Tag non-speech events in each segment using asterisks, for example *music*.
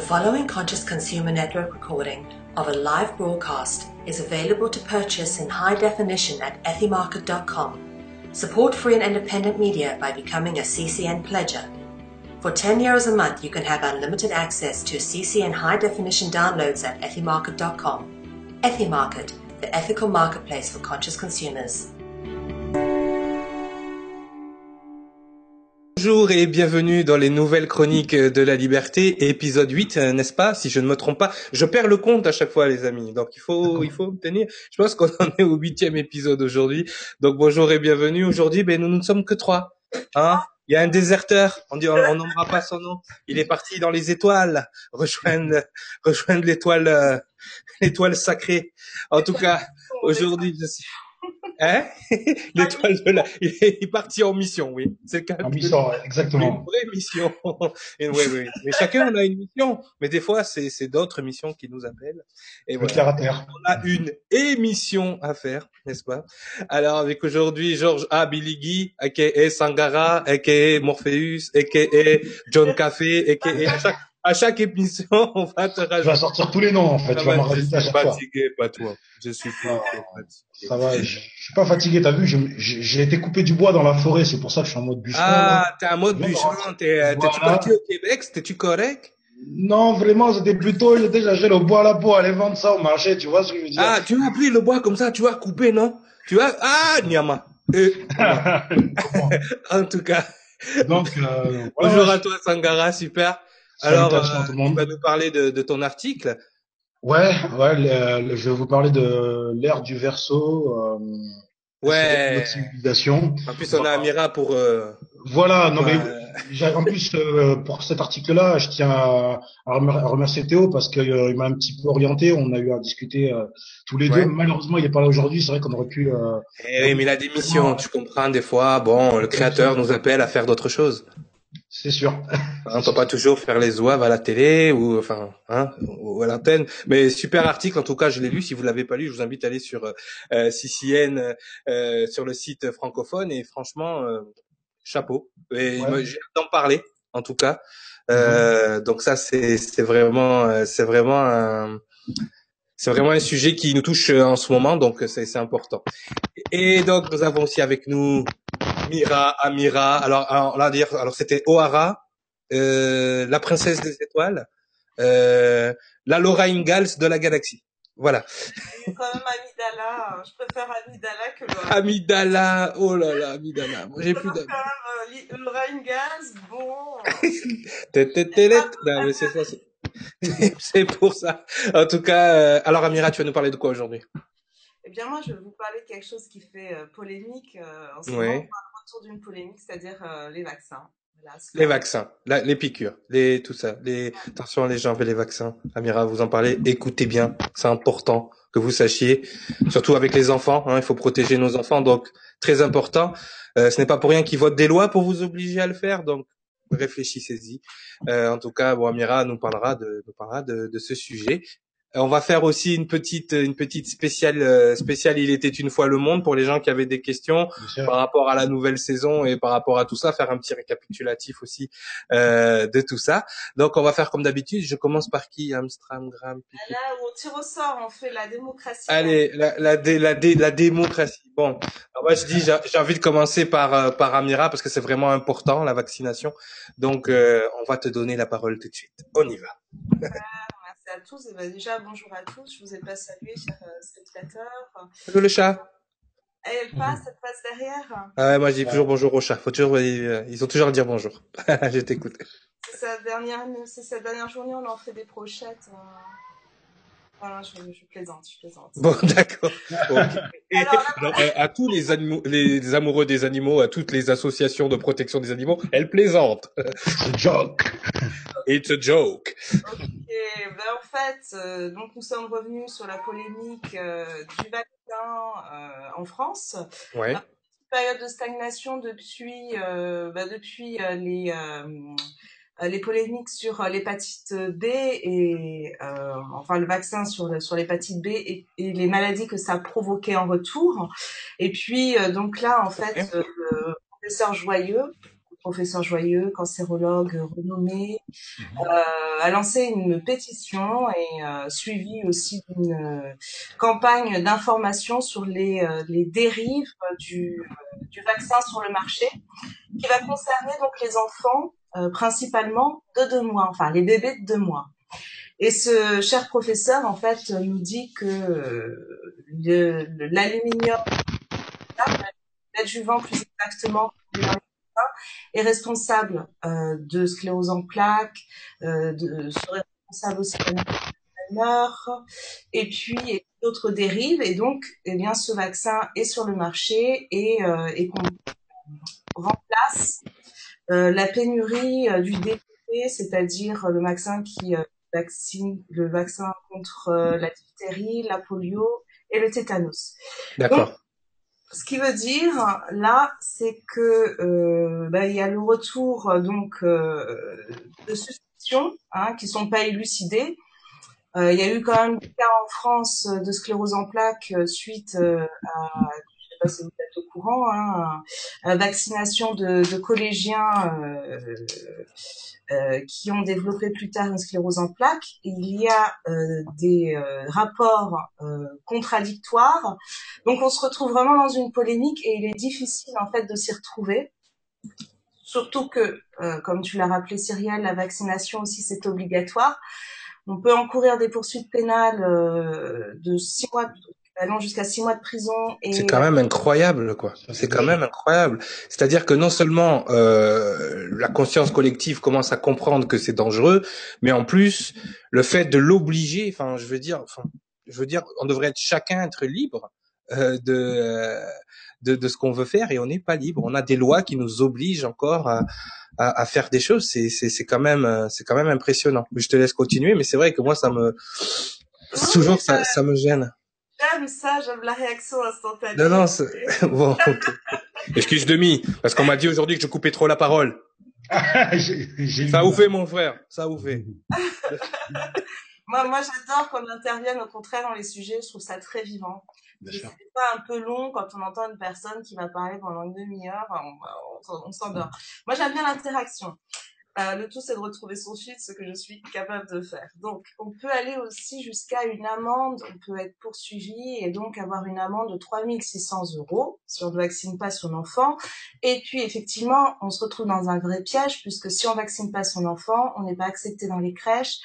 The following Conscious Consumer Network recording of a live broadcast is available to purchase in high definition at ethymarket.com. Support free and independent media by becoming a CCN pledger. For 10 euros a month, you can have unlimited access to CCN high definition downloads at ethymarket.com. Ethymarket, the ethical marketplace for conscious consumers. Bonjour et bienvenue dans les nouvelles chroniques de la liberté, épisode 8, euh, n'est-ce pas? Si je ne me trompe pas, je perds le compte à chaque fois, les amis. Donc il faut, il faut tenir. Je pense qu'on en est au huitième épisode aujourd'hui. Donc bonjour et bienvenue. Aujourd'hui, ben nous ne sommes que trois. Hein? Il y a un déserteur, on dit, on n'aimera pas son nom. Il est parti dans les étoiles, rejoindre, rejoindre l'étoile, euh, l'étoile sacrée. En tout cas, aujourd'hui, je suis, Hein? *laughs* L'étoile de la... *laughs* Il est parti en mission, oui. C'est quand même en mission, exactement. Une vraie mission. Et oui, oui. Mais chacun on a une mission. Mais des fois, c'est, c'est d'autres missions qui nous appellent. Et voilà. On a une émission à faire, n'est-ce pas? Alors, avec aujourd'hui, Georges A. Billigui, a.k.a. Sangara, a.k.a. Morpheus, a.k.a. John Café, a.k.a. *laughs* chaque à chaque émission, *laughs* on va te rajouter. Je vais sortir tous les noms, en fait. tu vas me rajouter à chaque fois. fatigué, pas toi. Je suis pas fatigué. Ça va, je, je, suis pas fatigué, t'as vu, j'ai été coupé du bois dans la forêt, c'est pour ça que je suis en mode bûcheron. Ah, t'es en mode bûcheron, t'es, t'es-tu parti au Québec, c'était-tu correct? Non, vraiment, c'était plutôt, j'étais cherché le bois là pour aller vendre ça au marché, tu vois ce que je veux dire? Ah, tu as pris le bois comme ça, tu as coupé, non? Tu as, ah, Nyama. Euh, *laughs* *laughs* en tout cas. Donc, euh, Bonjour à toi, Sangara, super. Alors, euh, tu vas nous parler de, de ton article. Ouais, ouais, je vais vous parler de l'ère du verso. Euh, ouais. civilisation. En plus, on a Amira pour. Euh, voilà, non mais en plus euh, pour cet article-là, je tiens à, à, remercier Théo parce qu'il euh, m'a un petit peu orienté. On a eu à discuter tous les deux. Malheureusement, il est pas là aujourd'hui. C'est vrai qu'on aurait pu. Eh oui, mais il a des missions. Tu comprends des fois. Bon, le créateur nous appelle à faire d'autres choses. C'est sûr. On peut pas toujours faire les ouaves à la télé ou enfin hein, ou à l'antenne. Mais super article en tout cas, je l'ai lu. Si vous l'avez pas lu, je vous invite à aller sur euh, CCN euh, sur le site francophone et franchement euh, chapeau. Et j'ai d'en parler en tout cas. Euh, mhm. Donc ça c'est c'est vraiment euh, c'est vraiment un c'est vraiment un sujet qui nous touche en ce moment, donc c'est important. Et donc nous avons aussi avec nous Mira, Amira. Alors, alors là dire, alors c'était O'Hara, euh, la princesse des étoiles, euh, la Laura Ingalls de la galaxie. Voilà. Quand même Amidala, je préfère Amidala que Laura. Amidala, oh là là, Amidala. Moi j'ai plus d'amis. Euh, Laura Ingalls, bon. *laughs* non, mais c'est ça. *laughs* C'est pour ça. En tout cas, euh, alors Amira, tu vas nous parler de quoi aujourd'hui? Eh bien moi, je vais vous parler de quelque chose qui fait euh, polémique euh, en ce moment autour d'une polémique, c'est-à-dire euh, les vaccins. les vaccins, les piqûres, les tout ça. Les attention les gens avec les vaccins. Amira, vous en parlez. Écoutez bien, c'est important que vous sachiez, surtout avec les enfants. Hein, il faut protéger nos enfants, donc très important. Euh, ce n'est pas pour rien qu'ils votent des lois pour vous obliger à le faire, donc réfléchissez-y. Euh, en tout cas, bon, Amira nous parlera de, nous parlera de, de ce sujet. On va faire aussi une petite une petite spéciale euh, spéciale il était une fois le monde pour les gens qui avaient des questions par rapport à la nouvelle saison et par rapport à tout ça faire un petit récapitulatif aussi euh, de tout ça. Donc on va faire comme d'habitude, je commence par qui Amstram Gram Là où on tire au sort, on fait la démocratie. Allez, la la la, la démocratie. Bon, alors moi je dis j'ai envie de commencer par euh, par Amira parce que c'est vraiment important la vaccination. Donc euh, on va te donner la parole tout de suite. On y va à tous. Et ben, déjà, bonjour à tous. Je vous ai pas salué, chers euh, spectateurs. Salut le chat. Et elle passe, elle passe derrière. Ah ouais, moi je dis toujours bonjour au chat. Faut toujours, euh, ils ont toujours à dire bonjour. *laughs* je t'écoute. C'est sa dernière, c'est sa dernière journée, on en fait des brochettes. Euh. Voilà, je, je, plaisante, je plaisante. Bon, *laughs* d'accord. à tous les, animaux, les amoureux des animaux, à toutes les associations de protection des animaux, elle plaisante. It's a joke. It's a joke. Ok, ben en fait, euh, donc nous sommes revenus sur la polémique euh, du vaccin euh, en France. Ouais. période de stagnation depuis, euh, bah, depuis les euh, les polémiques sur euh, l'hépatite B et euh, enfin le vaccin sur sur l'hépatite B et, et, les maladies que ça provoquait en retour. Et puis donc là en fait le professeur Joyeux professeur Joyeux, cancérologue renommé, mhm. euh, a lancé une pétition et euh, suivi aussi d'une euh, campagne d'information sur les, les dérives du, du vaccin sur le marché, qui va concerner donc les enfants principalement de deux mois, enfin les bébés de deux mois. Et ce cher professeur, en fait, nous dit que l'aluminium, l'adjuvant plus exactement, est responsable euh, de sclérose en plaques, euh, de, serait responsable aussi de et puis d'autres dérives. Et donc, eh bien, ce vaccin est sur le marché et, euh, et qu'on remplace euh, la pénurie euh, du DPP, c'est-à-dire le vaccin qui euh, vaccine le vaccin contre la diphtérie, la polio et le tétanos. D'accord ce qui veut dire là, c'est que euh, bah, il y a le retour donc euh, de suspicions hein, qui sont pas élucidées. Euh, il y a eu quand même des cas en France de sclérose en plaques euh, suite euh, à, je sais pas si vous au courant, hein, à vaccination de, collégiens euh, qui ont développé plus tard une sclérose en plaques. Il y a euh, des euh, rapports contradictoires. Donc on se retrouve vraiment dans une polémique et il est difficile en fait de s'y retrouver. Surtout que, comme tu l'as rappelé Cyrielle, la vaccination aussi c'est obligatoire. On peut encourir des poursuites pénales de six mois allant jusqu'à six mois de prison. C'est quand même incroyable, quoi. C'est quand même incroyable. C'est-à-dire que non seulement euh, la conscience collective commence à comprendre que c'est dangereux, mais en plus le fait de l'obliger. Enfin, je veux dire, enfin, je veux dire, on devrait être chacun être libre euh, de, de, de ce qu'on veut faire et on n'est pas libre. On a des lois qui nous obligent encore à, à, à faire des choses. C'est c'est quand même euh, c'est quand même impressionnant. Je te laisse continuer, mais c'est vrai que moi ça me toujours ça, ça me gêne. J'aime ça, j'aime la réaction instantanée. Non, non, *laughs* *laughs* bon, excuse demi, parce qu'on m'a dit aujourd'hui que je coupais trop la parole. *laughs* ça vous fait, mon frère, ça vous fait. moi, moi, j'adore qu'on intervienne au contraire dans les sujets. Je trouve ça très vivant. C'est pas un peu long quand on entend une personne qui va parler pendant une demi-heure. On, on, on s'endort. Moi, j'aime bien l'interaction. Euh, le tout, c'est de retrouver son fil, ce que je suis capable de faire. Donc, on peut aller aussi jusqu'à une amende, on peut être poursuivi et donc avoir une amende de 3600 euros si on ne vaccine pas son enfant. Et puis, effectivement, on se retrouve dans un vrai piège puisque si on vaccine pas son enfant, on n'est pas accepté dans les crèches.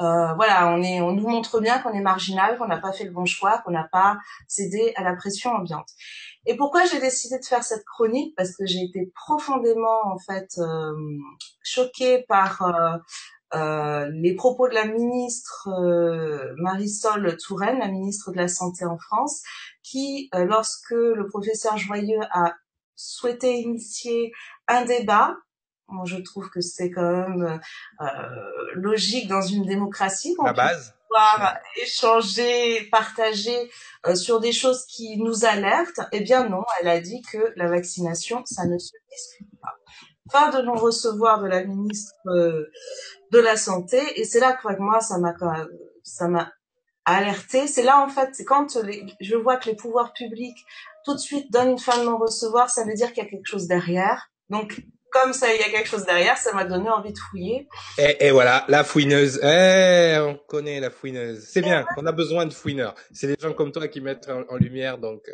Euh, voilà, on est, on nous montre bien qu'on est marginal, qu'on n'a pas fait le bon choix, qu'on n'a pas cédé à la pression ambiante. Et pourquoi j'ai décidé de faire cette chronique? Parce que j'ai été profondément en fait euh, choquée par euh, euh, les propos de la ministre euh, Marisol Touraine, la ministre de la Santé en France, qui, euh, lorsque le professeur Joyeux a souhaité initier un débat, moi je trouve que c'est quand même logique dans une démocratie. La base échanger, partager euh, sur des choses qui nous alertent, eh bien non, elle a dit que la vaccination, ça ne se discute pas. Fin de non-recevoir de la ministre euh, de la Santé, et c'est là que moi, ça m'a ça m'a alerté. C'est là, en fait, c'est quand je vois que les pouvoirs publics tout de suite donnent une fin de non-recevoir, ça veut dire qu'il y a quelque chose derrière. Donc, comme ça, il y a quelque chose derrière, ça m'a donné envie de fouiller. Et, et, voilà, la fouineuse. Eh, on connaît la fouineuse. C'est bien, on a besoin de fouineurs. C'est des gens comme toi qui mettent en, lumière donc euh,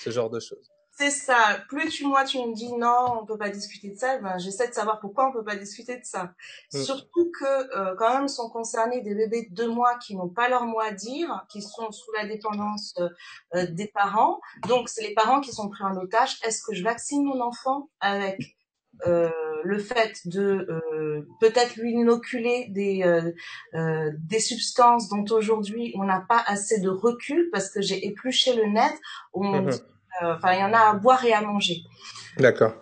ce genre de choses. C'est ça. Plus tu moi tu me dis non, on peut pas discuter de ça, ben j'essaie de savoir pourquoi on peut pas discuter de ça. Mm. Surtout que euh, quand même sont concernés des bébés de deux mois qui n'ont pas leur mot à dire, qui sont sous la dépendance euh, des parents. Donc c'est les parents qui sont pris en otage. Est-ce que je vaccine mon enfant avec? Le fait de euh, peut-être lui inoculer des euh, des substances dont aujourd'hui on n'a pas assez de recul parce que j'ai épluché le net. Mhm. Enfin, il y en a à boire et à manger. D'accord.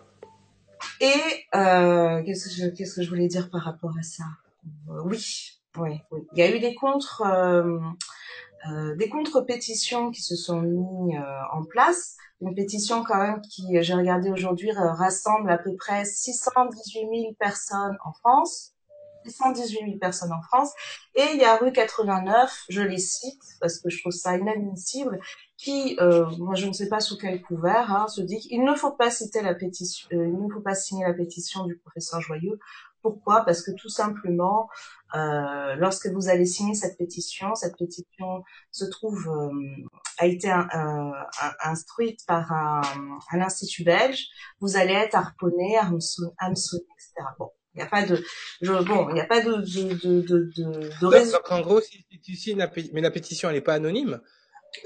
Et qu'est-ce que je qu'est-ce que je voulais dire par rapport à ça? Oui, oui, oui. Il y a eu des contre des contre-pétitions qui se sont mis en place une pétition quand même qui, j'ai regardé aujourd'hui, rassemble à peu près 618 000 personnes en France. 618 000 personnes en France. Et il y a rue 89, je les cite parce que je trouve ça inadmissible, qui, euh, moi je ne sais pas sous quel couvert, hein, se dit qu'il ne faut pas citer la pétition, euh, il ne faut pas signer la pétition du professeur Joyeux. Pourquoi? Parce que tout simplement, euh, lorsque vous allez signer cette pétition, cette pétition se trouve euh, a été instruite par un, un, institut belge. Vous allez être harponné, hameçonné, etc. Bon, il n'y a pas de, je, bon, il n'y a pas de de de de, de, de donc, en gros, si tu signes la, mais la pétition, elle n'est pas anonyme.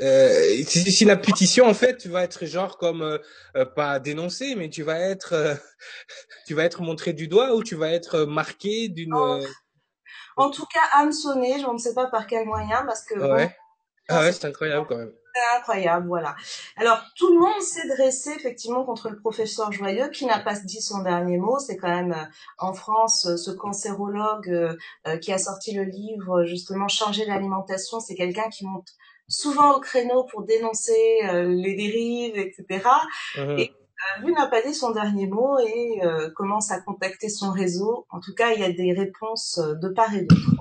Euh, si, si la pétition, en fait, tu vas être genre comme euh, euh pas dénoncé, mais tu vas être, euh, *laughs* tu vas être montré du doigt ou tu vas être marqué d'une. En, euh, en tout cas, hameçonné, je ne sais pas par quel moyen, parce que. Ouais. ah ouais, c'est incroyable quand même. C'est incroyable, voilà. Alors, tout le monde s'est dressé effectivement contre le professeur Joyeux, qui n'a pas dit son dernier mot. C'est quand même en France ce cancérologue qui a sorti le livre justement Changer l'alimentation. C'est quelqu'un qui monte souvent au créneau pour dénoncer euh, les dérives, etc. Et euh, lui n'a pas dit son dernier mot et euh, commence à contacter son réseau. En tout cas, il y a des réponses de part et d'autre.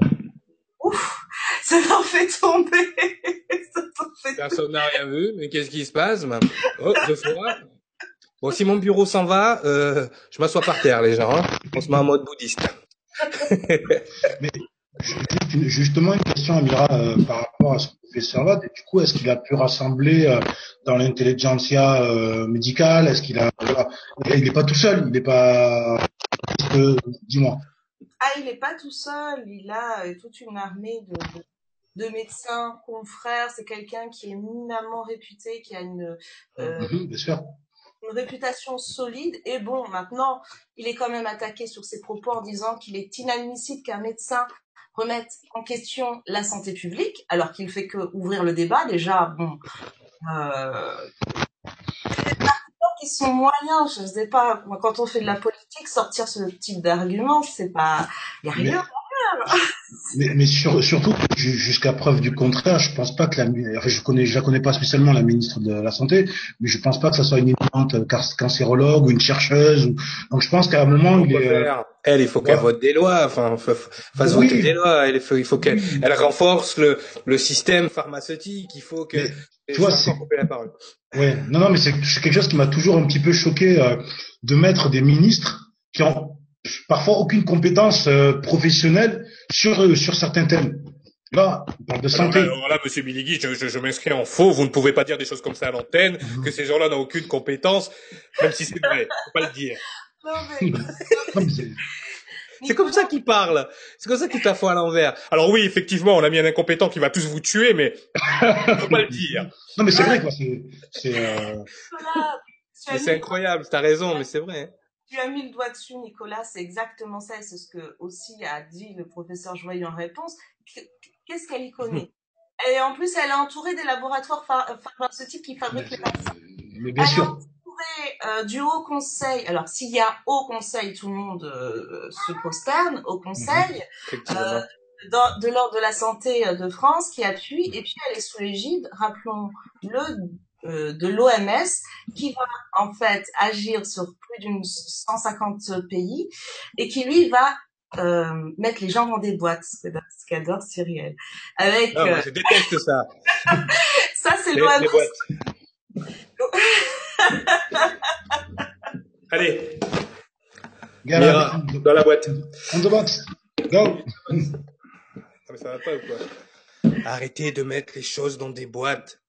Ouf, *laughs* ça t'en fait tomber. *laughs* Personne n'a rien vu, mais qu'est-ce qui se passe? Oh, deux fois. Bon, si mon bureau s'en va, euh, je m'assois par terre, les gens. Hein. On se met en mode bouddhiste. *laughs* mais justement, une question, Amira, euh, par rapport à ce professeur-là. Du coup, est-ce qu'il a pu rassembler euh, dans l'intelligentsia euh, médicale? Est-ce qu'il a, il n'est pas tout seul Il n'est pas. Dis-moi. Ah, il n'est pas tout seul. Il a toute une armée de, de, médecins, confrères. C'est quelqu'un qui est éminemment réputé, qui a une. Mhm, bien sûr une réputation solide. Et bon, maintenant, il est quand même attaqué sur ses propos en disant qu'il est inadmissible qu'un médecin remettre en question la santé publique, alors qu'il fait que ouvrir le débat. Déjà, bon, euh, qui sont moyens, je sais pas, quand on fait de la politique, sortir ce type d'argument, c'est pas, il y a rien. Mais, *laughs* mais surtout, jusqu'à preuve du contraire, je pense pas que la, je connais, je la connais pas spécialement la ministre de la santé, mais je pense pas que ce soit une éminente cancérologue ou une chercheuse. donc je pense qu'à un moment, il est, elle, il faut qu'elle vote des lois, enfin, fasse voter des lois. Elle, il faut, qu'elle, elle renforce le, le système pharmaceutique. Il faut que. tu vois, c'est. La parole. Ouais, non, non, mais c'est quelque chose qui m'a toujours un petit peu choqué euh, de mettre des ministres qui ont parfois aucune compétence euh, professionnelle sur euh, sur certains thèmes. Là, on parle de santé. Alors là, Monsieur Biligui, je, je, je m'inscris en faux. Vous ne pouvez pas dire des choses comme ça à l'antenne, mhm. que ces gens-là n'ont aucune compétence, même si c'est vrai. Faut pas le dire. *laughs* C'est comme ça qu'il parle. C'est comme ça qu'il t'a à l'envers. Alors oui, effectivement, on a mis un incompétent qui va tous vous tuer, mais *laughs* faut pas le dire. Non, mais c'est vrai, quoi. C'est, c'est, euh... incroyable. T'as raison, mais c'est vrai. Tu as mis le doigt dessus, Nicolas. C'est exactement ça. C'est ce que aussi a dit le professeur Joyeux en réponse. Qu'est-ce qu'elle y connaît? *laughs* Et en plus, elle est entourée des laboratoires pharmaceutiques qui fabriquent les vaccins. Mais bien sûr. Euh, du Haut Conseil. Alors, s'il y a Haut Conseil, tout le monde euh, se prosterne au Conseil. Euh, de l'ordre de la santé de France qui appuie et puis elle est sous l'égide, rappelons-le, de l'OMS qui va en fait agir sur plus d'une 150 pays et qui lui va mettre les gens dans des boîtes, ce qu'adore Cyrielle. Avec, non, je déteste ça. *laughs* ça c'est l'OMS. *laughs* *laughs* Allez. Mira, dans la boîte. On the box. Go. mais ça va pas ou quoi? Arrêtez de mettre les choses dans des boîtes.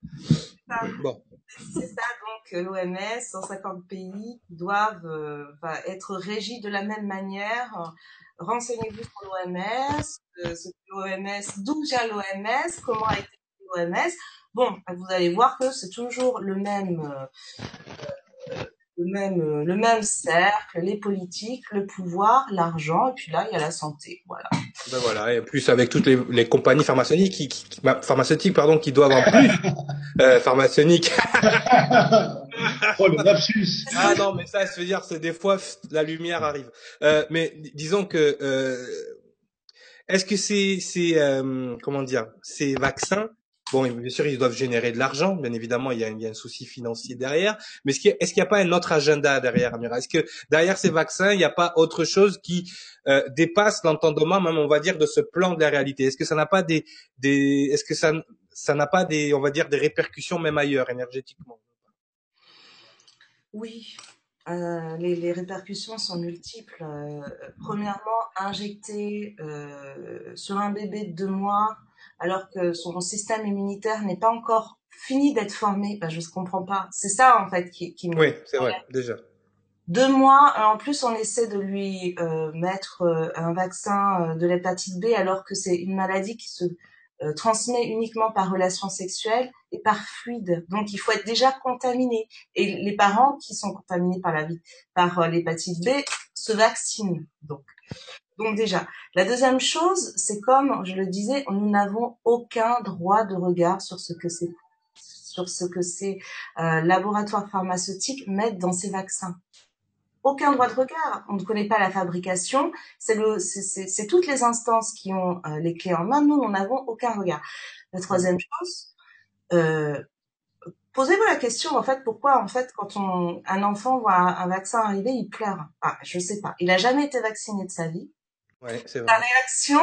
Bon. C'est ça, donc l'OMS, 150 pays doivent euh, être régis de la même manière. Renseignez-vous sur l'OMS, euh, ce que l'OMS, d'où vient l'OMS, comment a été l'OMS. Bon, vous allez voir que c'est toujours le même, euh, le même, euh, le même cercle, les politiques, le pouvoir, l'argent, et puis là, il y a la santé, voilà. Ben voilà, et plus avec toutes les, les compagnies pharmaceutiques qui, qui, pharmaceutiques, pardon, qui doivent en plus, *laughs* euh, pharmaceutiques. *laughs* oh, le lapsus. Ah non, mais ça, je veux dire, c'est des fois, la lumière arrive. Euh, mais disons que, euh, est-ce que c'est, c'est, euh, comment dire, ces vaccins Bon, bien sûr, ils doivent générer de l'argent. Bien évidemment, il y, a, un souci financier derrière. Mais est-ce qu'il n'y a, pas un autre agenda derrière, Amira? Est-ce que derrière ces vaccins, il n'y a pas autre chose qui euh, dépasse l'entendement, même on va dire, de ce plan de la réalité? Est-ce que ça n'a pas des, est-ce que ça n'a pas des, on va dire, des répercussions même ailleurs énergétiquement? Oui, euh, les, répercussions sont multiples. Euh, premièrement, injecter sur un bébé de deux mois, alors que son système immunitaire n'est pas encore fini d'être formé, ben, je ne comprends pas. C'est ça en fait qui, qui me. Oui, c'est vrai, déjà. Deux mois, en plus on essaie de lui euh, mettre euh, un vaccin de l'hépatite B alors que c'est une maladie qui se euh, transmet uniquement par relation sexuelle et par fluide. Donc il faut être déjà contaminé. Et les parents qui sont contaminés par la vie, par euh, l'hépatite B se vaccinent. Donc, donc déjà. La deuxième chose, c'est comme je le disais, nous n'avons aucun droit de regard sur ce que ces euh, laboratoires pharmaceutiques mettent dans ces vaccins aucun droit de regard. On ne connaît pas la fabrication. C'est toutes les instances qui ont euh, les clés en main. Nous, nous n'avons aucun regard. La troisième chose, euh, posez-vous la question en fait pourquoi en fait quand on, un enfant voit un, vaccin arriver, il pleure? Ah, je sais pas. Il a jamais été vacciné de sa vie. Ouais, c'est vrai. La réaction,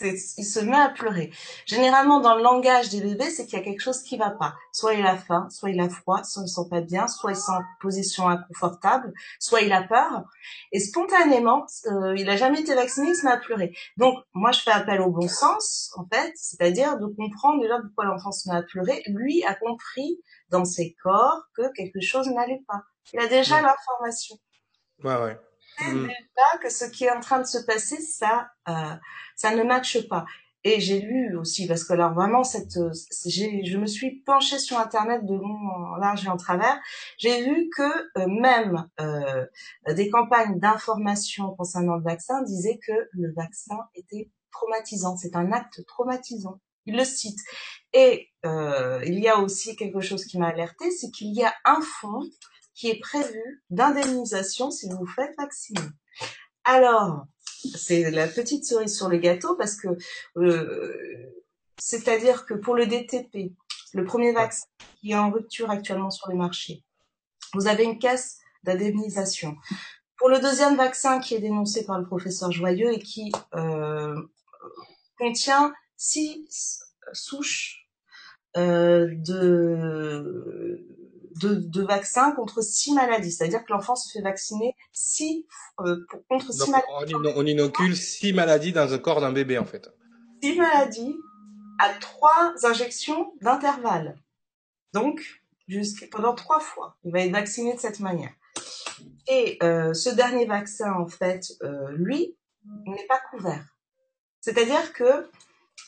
il se met à pleurer. Généralement, dans le langage des bébés, c'est qu'il y a quelque chose qui va pas. Soit il a faim, soit il a froid, soit il ne sent pas bien, soit il sent en position inconfortable, soit il a peur. Et spontanément, euh, il a jamais été vacciné, il se met à pleurer. Donc, moi, je fais appel au bon sens, en fait, c'est-à-dire de comprendre déjà pourquoi l'enfant se met à pleurer. Lui a compris dans ses corps que quelque chose n'allait pas. Il a déjà l'information. Ouais, ouais. Mm. déjà que ce qui est en train de se passer, ça, euh, ça ne matche pas. Et j'ai lu aussi, parce que alors vraiment, cette, je me suis penchée sur Internet de long en large et en travers. J'ai vu que euh, même euh, des campagnes d'information concernant le vaccin disaient que le vaccin était traumatisant. C'est un acte traumatisant. Il le cite. Et euh, il y a aussi quelque chose qui m'a alerté, c'est qu'il y a un fonds qui est prévu d'indemnisation si vous vous faites vacciner. Alors, c'est la petite cerise sur le gâteau parce que euh, c'est-à-dire que pour le DTP, le premier vaccin qui est en rupture actuellement sur le marché, vous avez une caisse d'indemnisation. Pour le deuxième vaccin qui est dénoncé par le professeur Joyeux et qui euh, contient six souches euh, de de, vaccins contre six maladies. C'est-à-dire que l'enfant se fait vacciner six, euh, contre six maladies. On, inocule six maladies dans le corps d'un bébé, en fait. Six maladies à trois injections d'intervalle. Donc, pendant trois fois, il va être vacciné de cette manière. Et euh, ce dernier vaccin, en fait, euh, lui, n'est pas couvert. C'est-à-dire que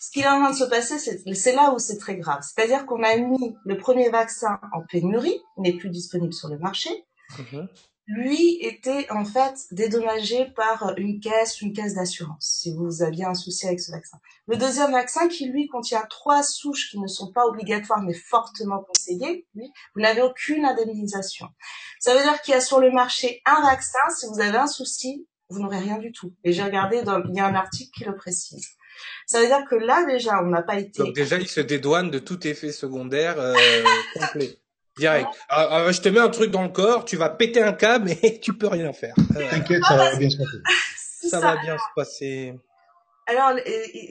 ce qui est en train de se passer, c'est là où c'est très grave. C'est-à-dire qu'on a mis le premier vaccin en pénurie, n'est plus disponible sur le marché. Mhm. Lui était en fait dédommagé par une caisse, une caisse d'assurance, si vous aviez un souci avec ce vaccin. Le deuxième vaccin, qui lui contient trois souches qui ne sont pas obligatoires mais fortement conseillées, lui, vous n'avez aucune indemnisation. Ça veut dire qu'il y a sur le marché un vaccin, si vous avez un souci, vous n'aurez rien du tout. Et j'ai regardé, dans, il y a un article qui le précise. Ça veut dire que là, déjà, on n'a pas été... Donc déjà, il se dédouane de tout effet secondaire euh, *laughs* complet. Direct. Ah, ah, je te mets un truc dans le corps, tu vas péter un câble *laughs* et tu peux rien faire. T'inquiète, ça va bien se passer. Ça, va bien se passer. Alors,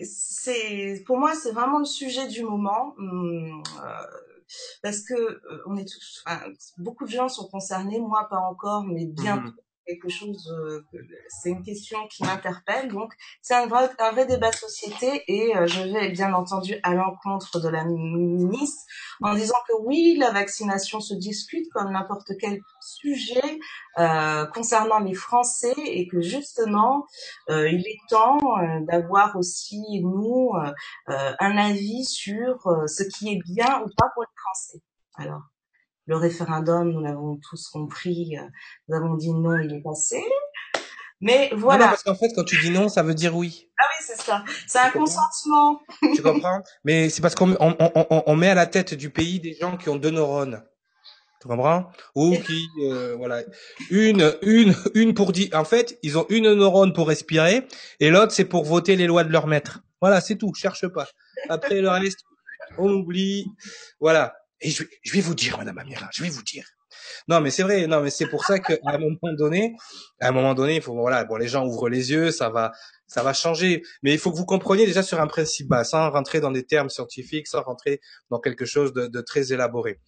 c'est pour moi, c'est vraiment le sujet du moment. Hum, euh, parce que euh, on est tous, enfin, beaucoup de gens sont concernés, moi pas encore, mais bien mmh quelque chose, euh, c'est une question qui m'interpelle. Donc, c'est un vrai, un vrai débat de société et euh, je vais bien entendu à l'encontre de la ministre en disant que oui, la vaccination se discute comme n'importe quel sujet euh, concernant les Français et que justement, euh, il est temps d'avoir aussi, nous, un avis sur ce qui est bien ou pas pour les Français. Alors, le référendum, nous l'avons tous compris, euh, nous avons dit non, il est passé. Mais voilà. Non, parce qu'en fait, quand tu dis non, ça veut dire oui. Ah oui, c'est ça. C'est un consentement. tu comprends? Mais c'est parce qu'on on, on, on, met à la tête du pays des gens qui ont deux neurones. Tu comprends? Ou qui, euh, voilà, une, une, une pour dire. En fait, ils ont une neurone pour respirer et l'autre c'est pour voter les lois de leur maître. Voilà, c'est tout. Cherche pas. Après le reste, on oublie. Voilà. Et je, vais vous dire, Madame Amira, je vais vous dire. Non, mais c'est vrai. Non, mais c'est pour ça qu'à un moment donné, à un moment donné, il faut voilà, bon, les gens ouvrent les yeux, ça va, ça va changer. Mais il faut que vous compreniez déjà sur un principe bas, sans rentrer dans des termes scientifiques, sans rentrer dans quelque chose de, de très élaboré.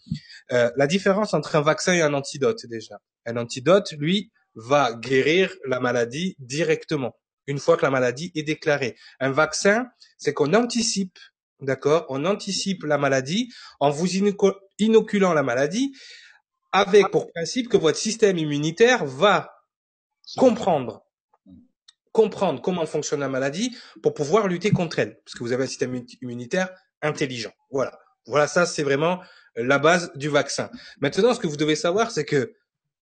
Euh, la différence entre un vaccin et un antidote déjà. Un antidote, lui, va guérir la maladie directement une fois que la maladie est déclarée. Un vaccin, c'est qu'on anticipe, d'accord, on anticipe la maladie en vous inoculant la maladie avec pour principe que votre système immunitaire va comprendre comprendre comment fonctionne la maladie pour pouvoir lutter contre elle, parce que vous avez un système immunitaire intelligent. Voilà. Voilà, ça c'est vraiment la base du vaccin. Maintenant, ce que vous devez savoir, c'est que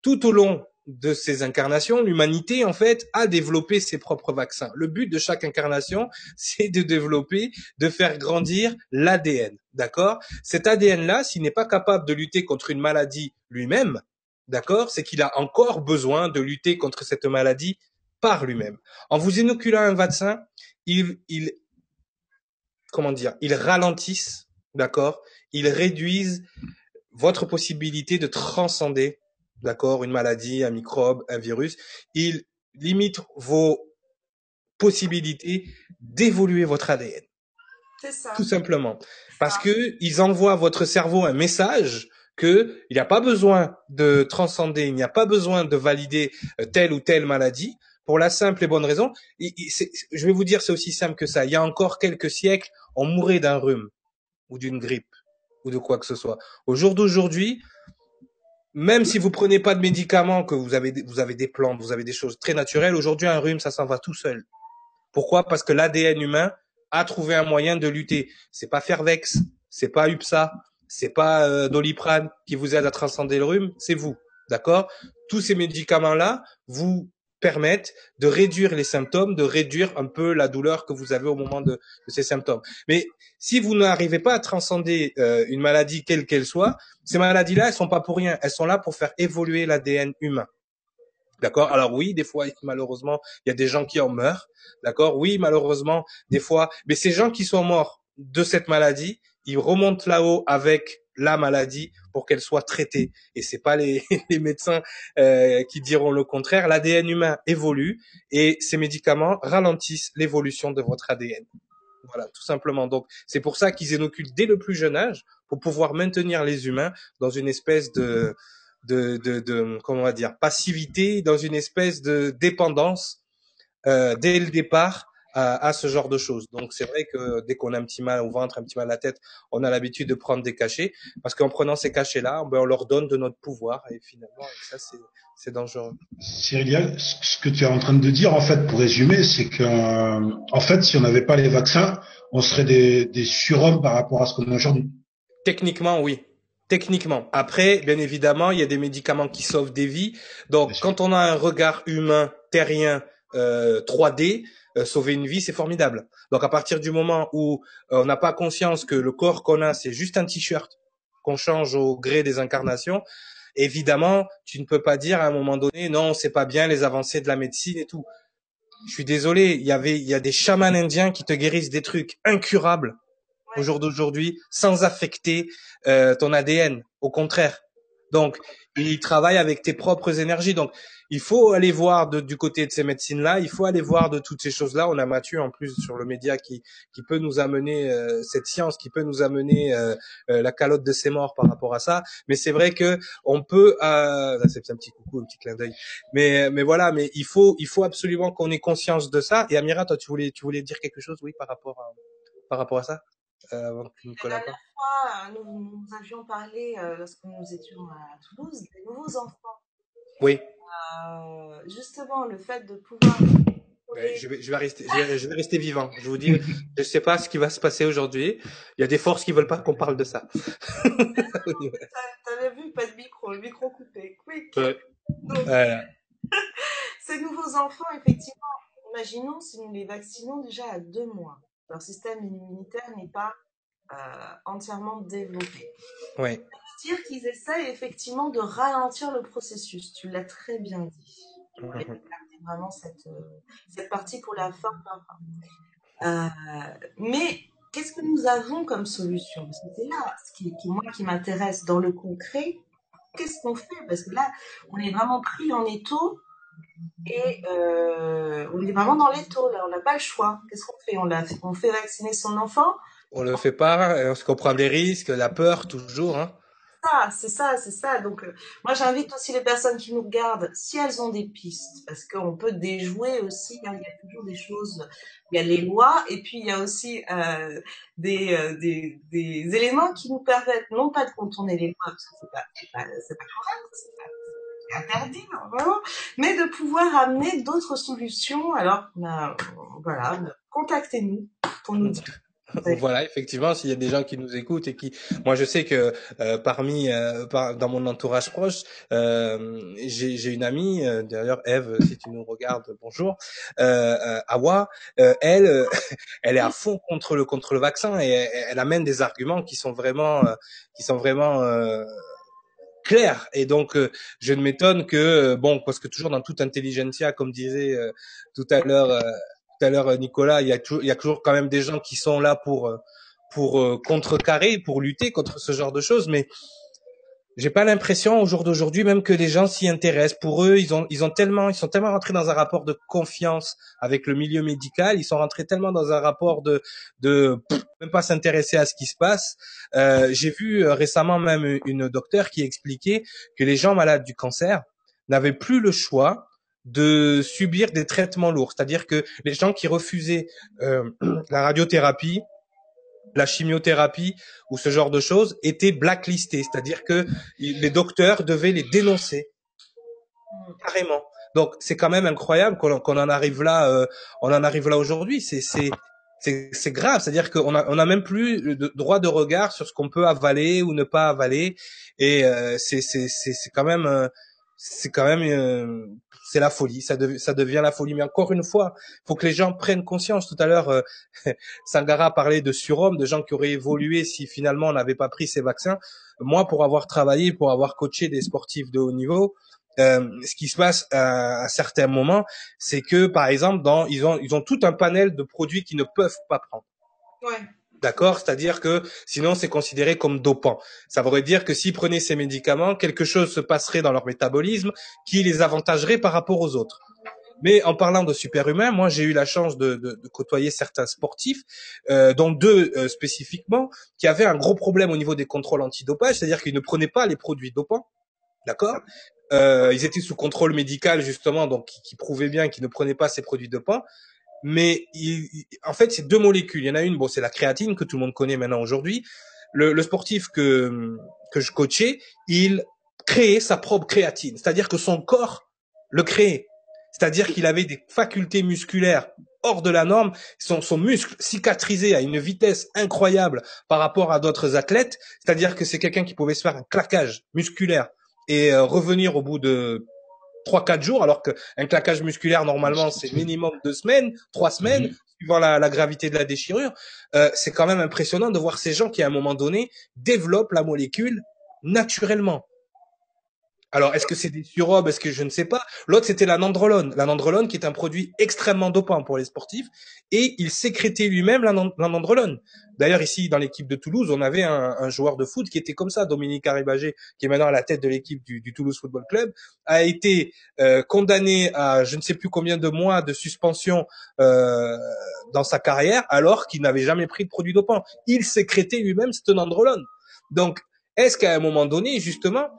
tout au long de ces incarnations, l'humanité en fait a développé ses propres vaccins. Le but de chaque incarnation, *laughs* c'est de développer, de faire grandir l'ADN, d'accord? Cet ADN-là, s'il n'est pas capable de lutter contre une maladie lui-même, d'accord, c'est qu'il a encore besoin de lutter contre cette maladie par lui-même. En vous inoculant un vaccin, il, il, comment dire, il ralentissent, d'accord, il réduisent votre possibilité de transcender d'accord, une maladie, un microbe, un virus, il limite vos possibilités d'évoluer votre ADN. C'est ça. Tout simplement. Parce que ils envoient à votre cerveau un message que il n'y a pas besoin de transcender, il n'y a pas besoin de valider euh, telle ou telle maladie pour la simple et bonne raison. je vais vous dire, c'est aussi simple que ça. Il y a encore quelques siècles, on mourait d'un rhume ou d'une grippe ou de quoi que ce soit. Au jour d'aujourd'hui, même si vous prenez pas de médicaments, que vous avez, vous avez des plantes, vous avez des choses très naturelles, aujourd'hui, un rhume, ça s'en va tout seul. Pourquoi? Parce que l'ADN humain a trouvé un moyen de lutter. C'est pas Fervex, c'est pas UPSA, c'est pas euh, Doliprane qui vous aide à transcender le rhume, c'est vous. D'accord? Tous ces médicaments-là vous permettent de réduire les symptômes, de réduire un peu la douleur que vous avez au moment de, ces symptômes. Mais si vous n'arrivez pas à transcender euh, une maladie quelle qu'elle soit, ces maladies-là, elles sont pas pour rien. Elles sont là pour faire évoluer l'ADN humain. D'accord? Alors oui, des fois, malheureusement, il y a des gens qui en meurent. D'accord? Oui, malheureusement, des fois. Mais ces gens qui sont morts de cette maladie, ils remontent là-haut avec la maladie pour qu'elle soit traitée. Et c'est pas les, *laughs* les médecins euh, qui diront le contraire. L'ADN humain évolue et ces médicaments ralentissent l'évolution de votre ADN. Voilà, tout simplement. Donc, c'est pour ça qu'ils inoculent dès le plus jeune âge pour pouvoir maintenir les humains dans une espèce de, de, de, de comment on va dire, passivité, dans une espèce de dépendance euh, dès le départ à, ce genre de choses. Donc c'est vrai que dès qu'on a un petit mal au ventre, un petit mal à la tête, on a l'habitude de prendre des cachets parce qu'en prenant ces cachets-là, ben, on leur donne de notre pouvoir et finalement ça c'est c'est dangereux. Cyril, ce que tu es en train de dire en fait pour résumer, c'est que en fait si on n'avait pas les vaccins, on serait des, des surhommes par rapport à ce qu'on a aujourd'hui. Techniquement oui. Techniquement. Après, bien évidemment, il y a des médicaments qui sauvent des vies. Donc, quand on a un regard humain, terrien, euh, 3D, euh, sauver une vie, c'est formidable. Donc à partir du moment où euh, on n'a pas conscience que le corps qu'on a, c'est juste un t-shirt qu'on change au gré des incarnations, évidemment, tu ne peux pas dire à un moment donné, non, c'est pas bien les avancées de la médecine et tout. Je suis désolé, il y avait, il y a des chamans indiens qui te guérissent des trucs incurables au jour d'aujourd'hui, sans affecter euh, ton ADN. Au contraire. Donc, ils travaillent avec tes propres énergies. Donc, il faut aller voir de, du côté de ces médecines-là, il faut aller voir de toutes ces choses-là. On a Mathieu en plus sur le média qui, qui peut nous amener euh, cette science, qui peut nous amener euh, euh, la calotte de ses morts par rapport à ça. Mais c'est vrai que on peut, c'est un petit coucou, un petit clin d'œil. Mais mais voilà, mais il faut il faut absolument qu'on ait conscience de ça. Et Amira, toi tu voulais tu voulais dire quelque chose, oui, par rapport à par rapport à ça? Euh, la dernière fois, nous, nous avions parlé, lorsque nous étions à Toulouse, des nouveaux enfants. Oui. Euh, justement, le fait de pouvoir. je, vais, je, vais rester, je, vais, rester vivant. Je vous dis, je ne sais pas ce qui va se passer aujourd'hui. Il y a des forces qui veulent pas qu'on parle de ça. *laughs* T'avais vu, pas de micro, le micro coupé. Quick. *laughs* ces nouveaux enfants, effectivement, imaginons si nous les vaccinons déjà à deux mois. Leur système immunitaire n'est pas euh, entièrement développé. Oui dire qu'ils essayent effectivement de ralentir le processus. Tu l'as très bien dit. Mhm. vraiment cette, euh, cette partie pour la forme. Euh, mais qu'est-ce que nous avons comme solution? C'est là ce qui, moi qui m'intéresse dans le concret. qu'est-ce qu'on fait? Parce que là, on est vraiment pris en étau et euh, on est vraiment dans l'étau. Là, on n'a pas le choix. Qu'est-ce qu'on fait? On, on fait vacciner son enfant? On le fait pas, on se comprend les risques, la peur toujours. Hein c'est ça, c'est ça. Donc, euh, moi, j'invite aussi les personnes qui nous regardent, si elles ont des pistes, parce qu'on peut déjouer aussi. Hein, il y a toujours des choses. Il y a les lois, et puis il y a aussi euh, des, euh, des, des, éléments qui nous permettent non pas de contourner les lois, parce que c'est pas, pas, pas correct, c'est mais de pouvoir amener d'autres solutions. Alors, ben, voilà, contactez-nous pour nous dire *laughs* voilà, effectivement, s'il y a des gens qui nous écoutent et qui, moi, je sais que euh, parmi, euh, dans mon entourage proche, euh, j'ai une amie, euh, d'ailleurs, Eve, si tu nous regardes, bonjour, Awa, elle, *laughs* elle est à fond contre le contre le vaccin et elle, elle amène des arguments qui sont vraiment, qui sont vraiment clair. Et donc, je ne m'étonne que, bon, parce que toujours dans toute intelligentsia, comme disait tout à l'heure tout à l'heure Nicolas, il y a toujours, il y a toujours quand même des gens qui sont là pour euh, pour euh, contrecarrer, pour lutter contre ce genre de choses, mais j'ai pas l'impression au jour d'aujourd'hui même que les gens s'y intéressent. Pour eux, ils ont ils ont tellement ils sont tellement rentrés dans un rapport de confiance avec le milieu médical, ils sont rentrés tellement dans un rapport de de même pas s'intéresser à ce qui se passe. Euh, j'ai vu euh, récemment même une docteure qui expliquait que les gens malades du cancer n'avaient plus le choix de subir des traitements lourds. C'est-à-dire que les gens qui refusaient euh, *clears throat* la radiothérapie, la chimiothérapie ou ce genre de choses étaient blacklistés. C'est-à-dire que les docteurs devaient les dénoncer carrément. Donc c'est quand même incroyable qu'on en arrive là. Euh, on en arrive là aujourd'hui. C'est grave, c'est-à-dire qu'on a on a même plus de droit de regard sur ce qu'on peut avaler ou ne pas avaler, et euh, c'est c'est c'est quand même euh, c'est quand même euh, c'est la folie, ça, ça devient la folie. Mais encore une fois, faut que les gens prennent conscience. Tout à l'heure, euh, *laughs* Sangara parlait de surhomme, de gens qui auraient évolué si finalement on n'avait pas pris ces vaccins. Moi, pour avoir travaillé, pour avoir coaché des sportifs de haut niveau, euh, ce qui se passe à, à certains moments, c'est que par exemple, dans, ils ont ils ont tout un panel de produits qu'ils ne peuvent pas prendre. Ouais. D'accord? C'est-à-dire que sinon c'est considéré comme dopant. Ça voudrait dire que s'ils prenaient ces médicaments, quelque chose se passerait dans leur métabolisme qui les avantagerait par rapport aux autres. Mais en parlant de super-humains, moi j'ai eu la chance de, de, de, côtoyer certains sportifs, euh, dont deux euh, spécifiquement, qui avaient un gros problème au niveau des contrôles antidopage, c'est-à-dire qu'ils ne prenaient pas les produits dopants, d'accord? Euh, Ils étaient sous contrôle médical justement, donc qui, qui prouvaient bien qu'ils ne prenaient pas ces produits dopants mais en fait, c'est deux molécules. Il y en a une, bon, c'est la créatine que tout le monde connaît maintenant aujourd'hui. Le, le, sportif que que je coachais, il créait sa propre créatine, c'est-à-dire que son corps le créait. C'est-à-dire qu'il avait des facultés musculaires hors de la norme, son, son muscle cicatrisé à une vitesse incroyable par rapport à d'autres athlètes. C'est-à-dire que c'est quelqu'un qui pouvait se faire un claquage musculaire et euh, revenir au bout de trois quatre jours, alors qu'un claquage musculaire normalement c'est minimum deux semaines, trois semaines, mhm. suivant la, la, gravité de la déchirure. Euh, c'est quand même impressionnant de voir ces gens qui à un moment donné développent la molécule naturellement. Alors, est-ce que c'est des surrobes Est-ce que je ne sais pas L'autre, c'était la nandrolone. La nandrolone, qui est un produit extrêmement dopant pour les sportifs, et il sécrétait lui-même la, nandrolone. D'ailleurs, ici, dans l'équipe de Toulouse, on avait un, un, joueur de foot qui était comme ça, Dominique Arribagé, qui est maintenant à la tête de l'équipe du, du, Toulouse Football Club, a été euh, condamné à je ne sais plus combien de mois de suspension euh, dans sa carrière, alors qu'il n'avait jamais pris de produit dopant. Il sécrétait lui-même cette nandrolone. Donc, est-ce qu'à un moment donné, justement,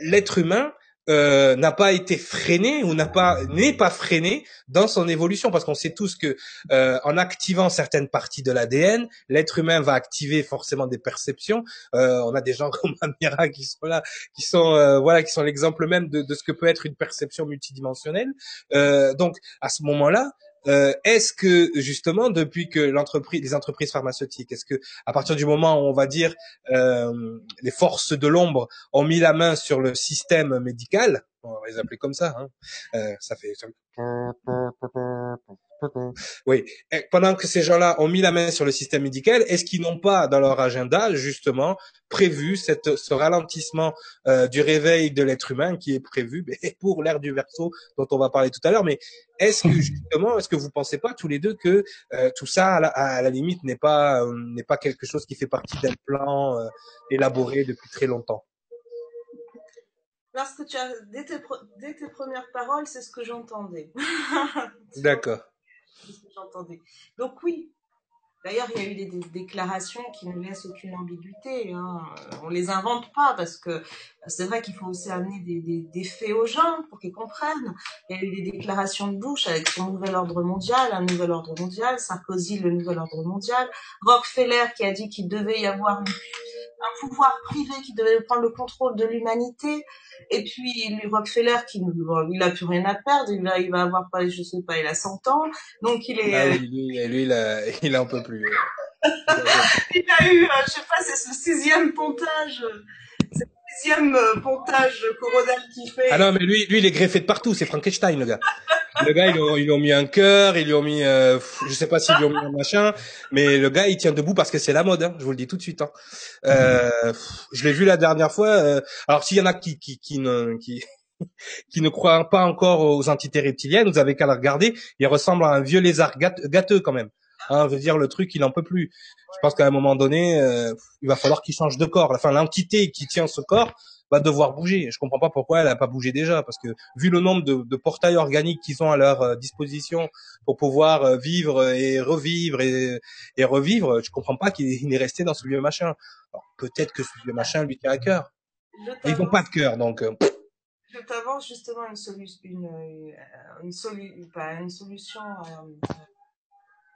l'être humain euh, n'a pas été freiné ou n'a pas n'est pas freiné dans son évolution parce qu'on sait tous que euh, en activant certaines parties de l'ADN, l'être humain va activer forcément des perceptions. Euh, on a des gens *laughs* comme Amira qui sont là, qui sont euh, voilà, qui sont l'exemple même de, de, ce que peut être une perception multidimensionnelle. Euh, donc à ce moment-là, euh, est-ce que justement depuis que l'entreprise, les entreprises pharmaceutiques, est-ce que à partir du moment où on va dire euh, les forces de l'ombre ont mis la main sur le système médical, on va les appeler comme ça, hein, euh, ça fait oui. pendant que ces gens-là ont mis la main sur le système médical, est-ce qu'ils n'ont pas dans leur agenda justement prévu cette, ce ralentissement euh, du réveil de l'être humain qui est prévu *laughs* pour l'ère du verso dont on va parler tout à l'heure? Mais est-ce que justement, est-ce que vous pensez pas tous les deux que euh, tout ça, à la, limite, n'est pas euh, n'est pas quelque chose qui fait partie d'un plan élaboré depuis très longtemps? Parce que tu as, dès tes, dès tes premières paroles, c'est ce que j'entendais. *laughs* D'accord. J'entendais. Donc oui, D'ailleurs, il y a eu des, déclarations qui ne laissent aucune ambiguïté. Hein. On les invente pas parce que c'est vrai qu'il faut aussi amener des, des, faits aux gens pour qu'ils comprennent. Il y a eu des déclarations de Bush avec son nouvel ordre mondial, un nouvel ordre mondial, Sarkozy le nouvel ordre mondial, Rockefeller qui a dit qu'il devait y avoir un pouvoir privé qui devait prendre le contrôle de l'humanité. Et puis Rockefeller qui il a plus rien à perdre, il va, il va avoir pas, je sais pas, il a 100 ans, donc il est. Ah lui, lui, il a, *laughs* il a un peu plus. *laughs* il a eu, euh, je sais pas, c'est ce sixième pontage, c'est le sixième euh, pontage coronal qui fait. Ah non, mais lui, lui, il est greffé de partout, c'est Frankenstein le gars. Le gars, ils lui ont, mis un cœur, ils lui ont mis, euh, je sais pas s'ils lui ont mis un machin, mais le gars, il tient debout parce que c'est la mode. Hein, je vous le dis tout de suite. Hein. Euh, je l'ai vu la dernière fois. Euh, alors, s'il y en a qui qui qui ne qui *laughs* qui ne croient pas encore aux entités reptiliennes, vous avez qu'à le regarder. Il ressemble à un vieux lézard gâteux quand même. Hein, je veux dire, le truc, il en peut plus. Je pense qu'à un moment donné, euh, il va falloir qu'il change de corps. Enfin, l'entité qui tient ce corps, va devoir bouger. Je comprends pas pourquoi elle a pas bougé déjà, parce que vu le nombre de, de portails organiques qu'ils ont à leur euh, disposition pour pouvoir euh, vivre et revivre et, et revivre, je comprends pas qu'il est resté dans ce vieux machin. peut-être que ce vieux machin lui tient à cœur. Ils n'ont pas de cœur, donc. Euh, je t'avance justement une solution, une, une, solu pas une solution,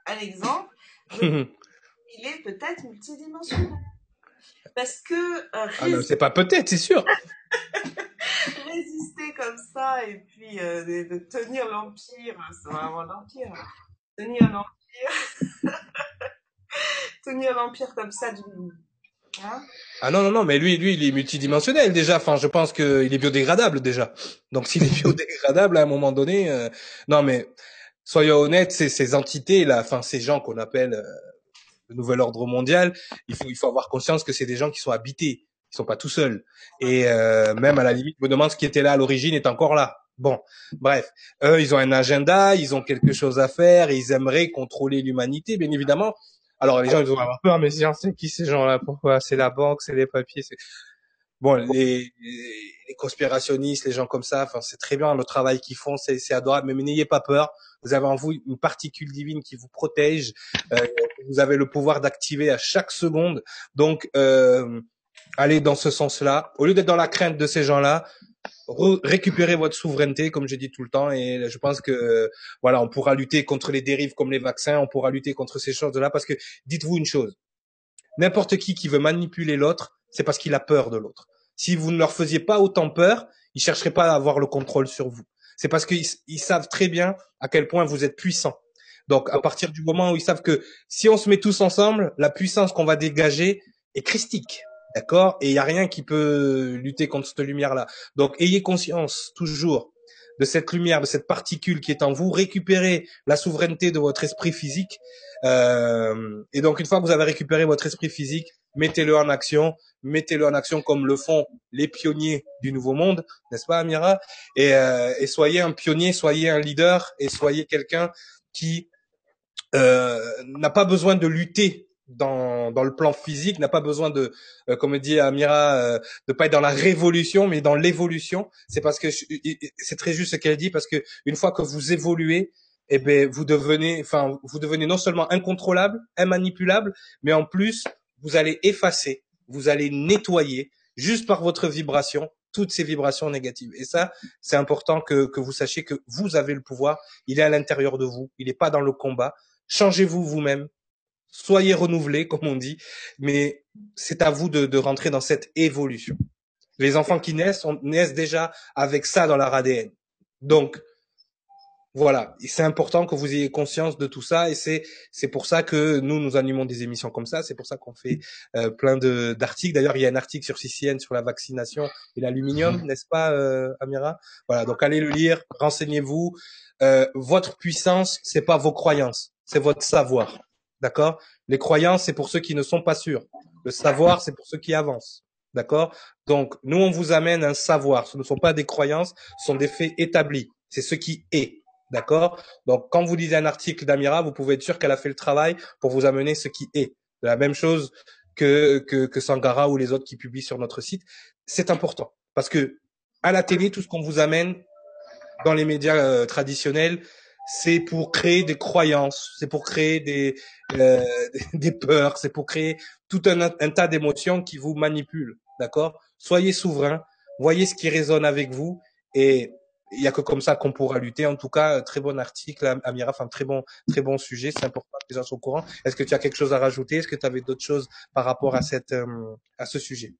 un exemple. *laughs* il est peut-être multidimensionnel. Parce que. Euh, ah c'est pas peut-être, c'est sûr. *laughs* résister comme ça et puis euh, de, tenir l'empire, c'est vraiment l'empire. Tenir l'empire. *laughs* tenir l'empire comme ça du. Hein? Ah non non non mais lui lui il est multidimensionnel déjà enfin je pense qu'il est biodégradable déjà donc s'il est biodégradable à un moment donné euh, non mais soyons honnêtes ces, ces entités là enfin ces gens qu'on appelle euh, le nouvel ordre mondial, il faut, il faut avoir conscience que c'est des gens qui sont habités, ils sont pas tout seuls. Et euh, même à la limite, je me demande ce qui était là à l'origine est encore là. Bon, bref, eux, ils ont un agenda, ils ont quelque chose à faire, ils aimeraient contrôler l'humanité, bien évidemment. Alors les gens ils vont avoir peur, mais c'est qui ces gens-là Pourquoi? C'est la banque, c'est les papiers. C'est Bon, les, les, conspirationnistes, les gens comme ça, enfin c'est très bien le travail qu'ils font, c'est adorable, mais n'ayez pas peur. Vous avez en vous une particule divine qui vous protège. Euh, vous avez le pouvoir d'activer à chaque seconde. Donc, euh, allez dans ce sens-là. Au lieu d'être dans la crainte de ces gens-là, récupérez votre souveraineté, comme je dis tout le temps. Et je pense que voilà, on pourra lutter contre les dérives comme les vaccins. On pourra lutter contre ces choses-là parce que dites-vous une chose. N'importe qui qui veut manipuler l'autre, c'est parce qu'il a peur de l'autre. Si vous ne leur faisiez pas autant peur, ils chercheraient pas à avoir le contrôle sur vous c'est parce qu'ils savent très bien à quel point vous êtes puissant. Donc, à partir du moment où ils savent que si on se met tous ensemble, la puissance qu'on va dégager est christique. D'accord? Et il n'y a rien qui peut lutter contre cette lumière-là. Donc, ayez conscience toujours de cette lumière, de cette particule qui est en vous. Récupérez la souveraineté de votre esprit physique. Euh, et donc, une fois que vous avez récupéré votre esprit physique, mettez-le en action mettez-le en action comme le font les pionniers du nouveau monde, n'est-ce pas, Amira? Et, euh, et, soyez un pionnier, soyez un leader et soyez quelqu'un qui euh, n'a pas besoin de lutter dans, dans le plan physique, n'a pas besoin de, euh, comme dit Amira, euh, de pas être dans la révolution, mais dans l'évolution. C'est parce que c'est très juste ce qu'elle dit, parce que une fois que vous évoluez, eh ben vous devenez, enfin vous devenez non seulement incontrôlable, immanipulable, mais en plus vous allez effacer vous allez nettoyer juste par votre vibration toutes ces vibrations négatives. Et ça, c'est important que, que vous sachiez que vous avez le pouvoir. Il est à l'intérieur de vous. Il n'est pas dans le combat. Changez-vous vous-même. Soyez renouvelés, *laughs* comme on dit. Mais c'est à vous de, de rentrer dans cette évolution. Les enfants qui naissent, on, naissent déjà avec ça dans leur ADN. Donc, voilà, c'est important que vous ayez conscience de tout ça et c'est c'est pour ça que nous nous animons des émissions comme ça, c'est pour ça qu'on fait euh, plein de d'articles. D'ailleurs, il y a un article sur CCN sur la vaccination et l'aluminium, n'est-ce pas, euh, Amira? Voilà, donc allez le lire, renseignez-vous. Euh, votre puissance, c'est pas vos croyances, c'est votre savoir, d'accord? Les croyances, c'est pour ceux qui ne sont pas sûrs. Le savoir, c'est pour ceux qui avancent. D'accord? Donc, nous, on vous amène un savoir. Ce ne sont pas des croyances, ce sont des faits établis. C'est ce qui est. D'accord? Donc, quand vous lisez un article d'Amira, vous pouvez être sûr qu'elle a fait le travail pour vous amener ce qui est. La même chose que, que, que Sangara ou les autres qui publient sur notre site. C'est important parce que à la télé, tout ce qu'on vous amène dans les médias euh, traditionnels, c'est pour créer des croyances, c'est pour créer des euh, *laughs* des peurs, c'est pour créer tout un, tas d'émotions qui vous manipulent, d'accord? Soyez souverain, voyez ce qui résonne avec vous et il y a que comme ça qu'on pourra lutter. En tout cas, très bon article, Amira, enfin très bon, très bon sujet. C'est important que les gens soient au courant. Est-ce que tu as quelque chose à rajouter? Est-ce que tu avais d'autres choses par rapport à cette, euh, à ce sujet?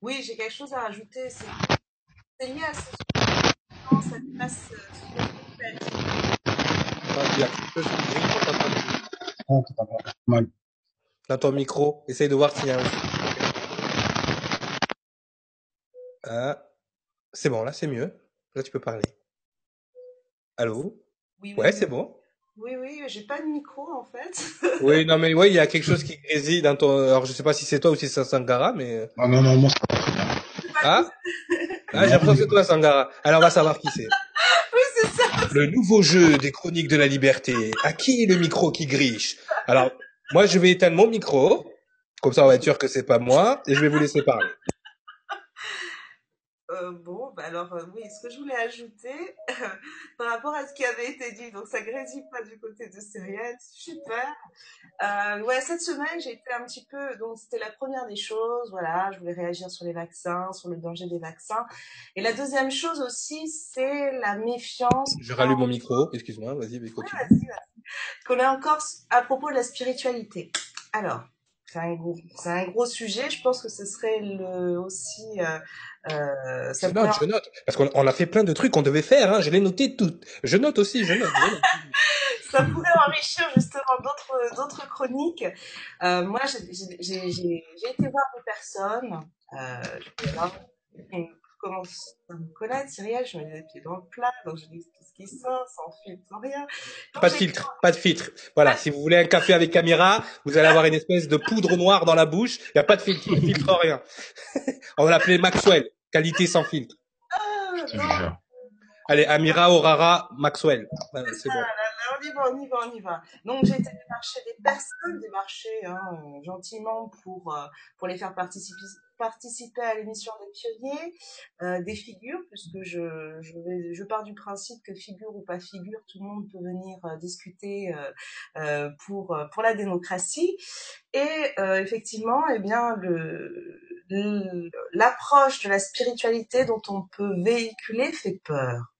Oui, j'ai quelque chose à rajouter. C'est lié à ce cette place euh, Il y a quelque chose qui mal. Dans ton micro, essaye de voir s'il y a un. Ah, c'est bon, là, c'est mieux. Là, tu peux parler. Allô? Oui, Ouais, c'est bon. Oui, oui, j'ai pas de micro en fait. *laughs* oui, non, mais oui, il y a quelque chose qui réside dans ton. Alors, je sais pas si c'est toi ou si c'est Sangara, mais. Ah non, non, moi, ça va très bien. Ah Ah, j'ai l'impression que c'est toi, Sangara. Alors, on va savoir qui c'est. Le nouveau jeu des chroniques de la liberté. À qui est le micro qui griche? Alors, moi, je vais éteindre mon micro. Comme ça, on va être sûr que c'est pas moi. Et je vais vous laisser parler. Euh, bon, bah alors euh, oui, ce que je voulais ajouter *laughs* par rapport à ce qui avait été dit, donc ça grésille pas du côté de Cyrielle, super. Euh, ouais, cette semaine j'ai été un petit peu, donc c'était la première des choses, voilà, je voulais réagir sur les vaccins, sur le danger des vaccins. Et la deuxième chose aussi, c'est la méfiance. Je rallume mon micro, excuse-moi, vas-y, continue. vas-y, vas-y. Qu'on a encore à propos de la spiritualité. Alors, c'est un gros, c'est un gros sujet. Je pense que ce serait le aussi. Euh, euh, je note, je note, parce qu'on on a fait plein de trucs qu'on devait faire. Hein. Je l'ai noté tout. Je note aussi, je note. *laughs* ça pourrait enrichir justement d'autres d'autres chroniques. Euh, moi, j'ai, été voir des personnes. Euh, commence à me connaître, Cyrielle, je mets les pieds dans le plat, donc je dis tout ce qui sort, sans filtre, sans rien. pas de filtre, pas de filtre. Voilà, si vous voulez un café avec caméra, vous allez avoir une espèce de poudre noire dans la bouche, il n'y a pas de filtre, filtre rien. *laughs* On va l'appeler Maxwell, qualité sans filtre. Ah, Allez, Amira, Orara, Maxwell. c'est bon on y va, on y va, on y va. Donc j'ai été démarcher des personnes, démarcher hein, gentiment pour euh, pour les faire participer participer à l'émission des pionniers, euh, des figures, puisque je je, vais, je pars du principe que figure ou pas figure, tout le monde peut venir euh, discuter euh, pour pour la démocratie. Et effectivement, eh bien le l'approche de la spiritualité dont on peut véhiculer fait peur.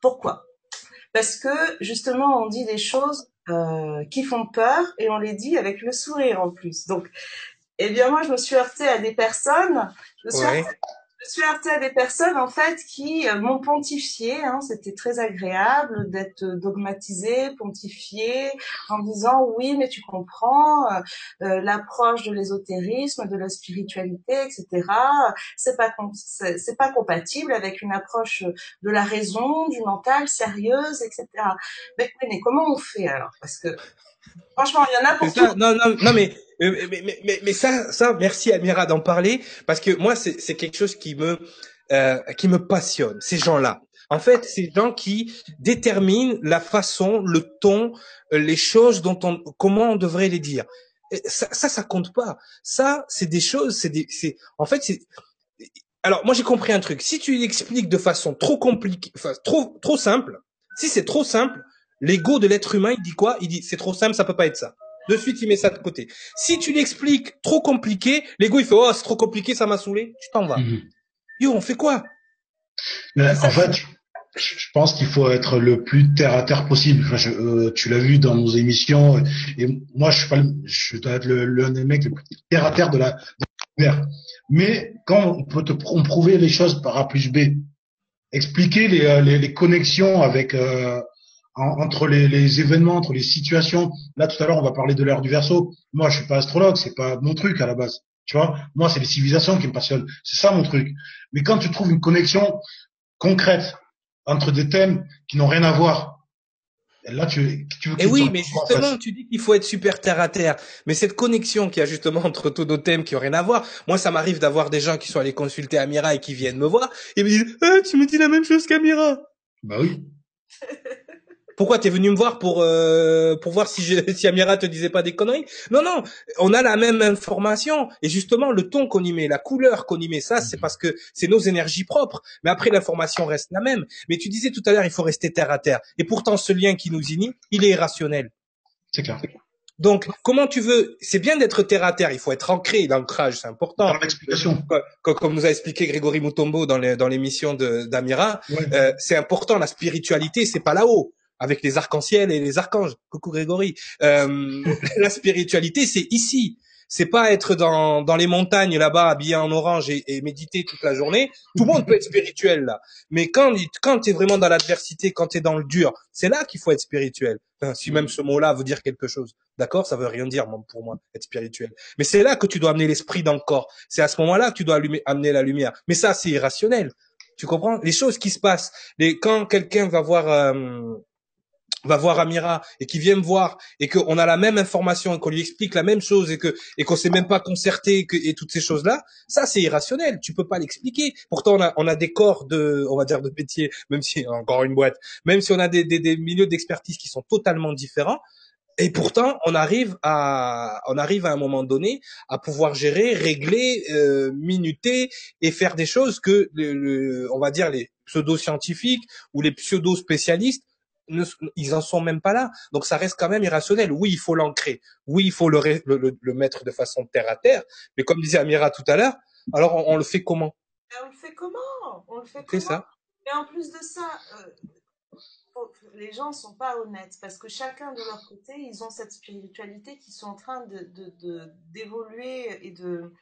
Pourquoi? Parce que justement on dit des choses euh, qui font peur et on les dit avec le sourire en plus. Donc, eh bien moi je me suis heurtée à des personnes, je me suis je suis heurtée à des personnes en fait qui euh, m'ont pontifié. Hein, C'était très agréable d'être dogmatisé, pontifié, en disant oui, mais tu comprends euh, euh l'approche de l'ésotérisme, de la spiritualité, etc. C'est pas c'est pas compatible avec une approche de la raison, du mental, sérieuse, etc. Mais, mais comment on fait alors? Parce que Franchement, il y en a pour ça, Non, non, non, mais, mais, mais, mais, mais, ça, ça, merci Amira d'en parler, parce que moi, c'est quelque chose qui me, euh, qui me passionne, ces gens-là. En fait, ces gens qui déterminent la façon, le ton, euh, les choses dont on, comment on devrait les dire. Ça, ça, ça compte pas. Ça, c'est des choses, c'est des, c'est, en fait, c'est, alors, moi, j'ai compris un truc. Si tu l'expliques de façon trop compliquée, enfin, trop, trop simple, si c'est trop simple, L'ego de l'être humain, il dit quoi? Il dit c'est trop simple, ça peut pas être ça. De suite, il met ça de côté. Si tu l'expliques trop compliqué, l'ego il fait oh c'est trop compliqué, ça m'a saoulé, tu t'en vas. Mhm. Yo, on fait quoi? En fait, je pense qu'il faut être le plus terre à terre possible. Euh, tu l'as vu dans nos émissions, et moi je suis pas, je dois être l'un des mecs le plus terre à terre de la. De Mais quand on peut te prouver les choses par A plus B, expliquer les, euh, les, les connexions avec euh, entre les, les, événements, entre les situations. Là, tout à l'heure, on va parler de l'ère du verso. Moi, je suis pas astrologue, c'est pas mon truc à la base. Tu vois, moi, c'est les civilisations qui me passionnent. C'est ça mon truc. Mais quand tu trouves une connexion concrète entre des thèmes qui n'ont rien à voir, là, tu, tu veux. Et oui, mais justement, tu dis qu'il faut être super terre à terre. Mais cette connexion qu'il y a justement entre tous nos thèmes qui n'ont rien à voir. Moi, ça m'arrive d'avoir des gens qui sont allés consulter Amira et qui viennent me voir et me disent, ah, tu me dis la même chose qu'Amira. Bah oui. *laughs* Pourquoi t'es venu me voir pour euh, pour voir si je, *laughs* si Amira te disait pas des conneries? Non, non, on a la même information et justement le ton qu'on y met, la couleur qu'on y met, ça c'est parce que c'est nos énergies propres. Mais après l'information reste la même. Mais tu disais tout à l'heure, il faut rester terre à terre. Et pourtant, ce lien qui nous unit, il est irrationnel. C'est clair. Donc, comment tu veux C'est bien d'être terre à terre. Il faut être ancré. L'ancrage, c'est important. L'explication. Comme, comme, nous a expliqué Grégory Mutombo dans l'émission d'Amira, euh, c'est important. La spiritualité, c'est pas là-haut avec les arcs-en-ciel et les archanges. Coucou Grégory. Euh, *laughs* la spiritualité, c'est ici c'est pas être dans, dans les montagnes là-bas habillé en orange et, et, méditer toute la journée. Tout le monde peut être spirituel là, mais quand quand tu es vraiment dans l'adversité, quand tu es dans le dur, c'est là qu'il faut être spirituel. Enfin, si même ce mot-là veut dire quelque chose, d'accord, ça veut rien dire pour moi être spirituel. Mais c'est là que tu dois amener l'esprit dans le corps. C'est à ce moment-là que tu dois allumer, amener la lumière. Mais ça, c'est irrationnel. Tu comprends? Les choses qui se passent. Les, quand quelqu'un va voir euh, va voir Amira et qui vient me voir et qu'on a la même information et qu'on lui explique la même chose et que et qu'on s'est même pas concerté et, que, et toutes ces choses là ça c'est irrationnel. Tu peux pas l'expliquer. Pourtant on a on a des corps de on va dire de métier même si encore une boîte même si on a des des, des milieux d'expertise qui sont totalement différents. Et pourtant, on arrive à, on arrive à un moment donné à pouvoir gérer, régler, euh, minuter et faire des choses que, le, on va dire, les pseudo-scientifiques ou les ils en sont même pas là. Donc ça reste quand même irrationnel. Oui, il faut l'ancrer. Oui, il faut le, le, le, mettre de façon terre à terre. Mais comme disait Amira tout à l'heure, alors on, le fait comment? On le fait comment? On le fait comment? ça. Et en plus de ça, euh, les gens sont pas honnêtes parce que chacun de leur côté, ils ont cette spiritualité qui sont en train de d'évoluer de, et de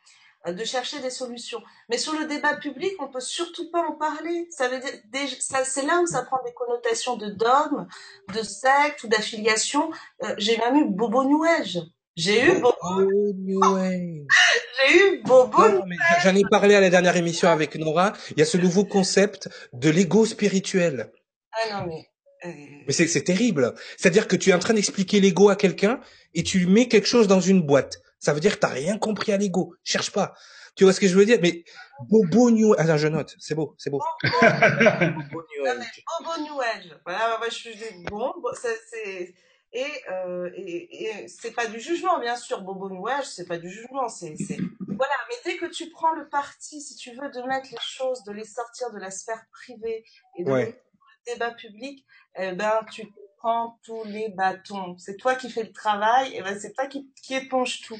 de chercher des solutions. Mais sur le débat public, on peut surtout pas en parler. Ça veut dire, c'est là où ça prend des connotations de dogme, de secte ou d'affiliation. Euh, j'ai même eu Bobo New Age. J'ai eu Bobo New Age. *laughs* J'ai eu Bobo J'en ai parlé à la dernière émission avec Nora. Il y a ce nouveau concept de l'ego spirituel. Ah non mais. Euh, mais c'est terrible. C'est-à-dire que tu es en train d'expliquer l'ego à quelqu'un et tu mets quelque chose dans une boîte. Ça veut dire que t'as rien compris à l'ego. Cherche pas. Tu vois ce que je veux dire? Mais Bobo New Age. je note. C'est beau, c'est beau. Bobo New Age. Bobo New Age. Voilà, moi je suis bon. c'est et, euh, et, et c'est pas du jugement, bien sûr. Bobo New Age, c'est pas du jugement. C'est voilà. Mais dès que tu prends le parti, si tu veux, de mettre les choses, de les sortir de la sphère privée et de le débat public, eh ben tu prends tous les bâtons. C'est toi qui fais le travail, et ben c'est toi qui, qui éponge tout.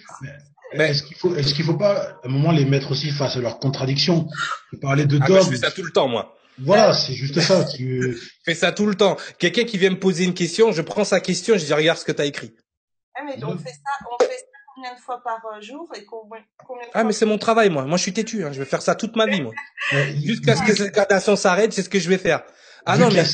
Mais, est-ce qu'il faut, est-ce qu'il faut pas à un moment les mettre aussi face à leurs contradictions? Parler de ah, bah, je fais ça tout le temps, moi. Voilà, c'est juste ça. Tu fais ça tout le temps. Quelqu'un qui vient me poser une question, je prends sa question, je dis regarde ce que tu as écrit. Ah mais on fait ça, on fait ça combien de fois par euh, jour et combien, combien Ah mais c'est mon travail moi. Moi je suis têtu, hein. je vais faire ça toute ma vie moi. Jusqu'à ce que cette gradation s'arrête, c'est ce que je vais faire. Ah non mais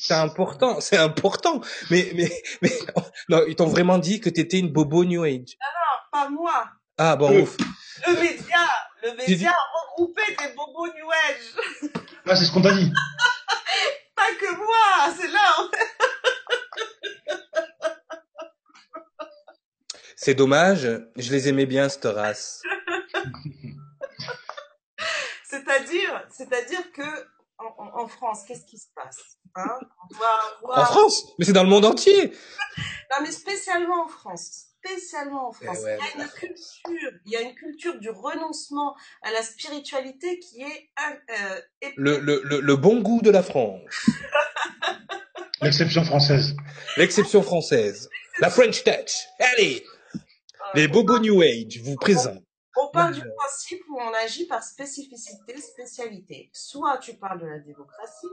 c'est important, c'est important. Mais, mais, mais, *laughs* non, ils t'ont vraiment dit que t'étais une bobo New Age. Non, non, pas moi. Ah, bon, ouf. Le média, le média a regroupé des bobos New Age. *laughs* Ah, c'est ce qu'on t'a dit. *laughs* pas que moi, c'est là, en fait. C'est dommage, je les aimais bien, cette race. c'est-à-dire, c'est-à-dire que en, France, qu'est-ce qui se passe? Hein En France Mais c'est dans le monde entier Non, mais spécialement en France. Spécialement en France. il, y a une culture, il y a une culture du renoncement à la spiritualité qui est... Euh, le, le, le, bon goût de la France. *laughs* L'exception française. L'exception française. La French touch. Allez Les bobos New Age vous présentent on parle du principe où on agit par spécificité, spécialité. Soit tu parles de la démocratie,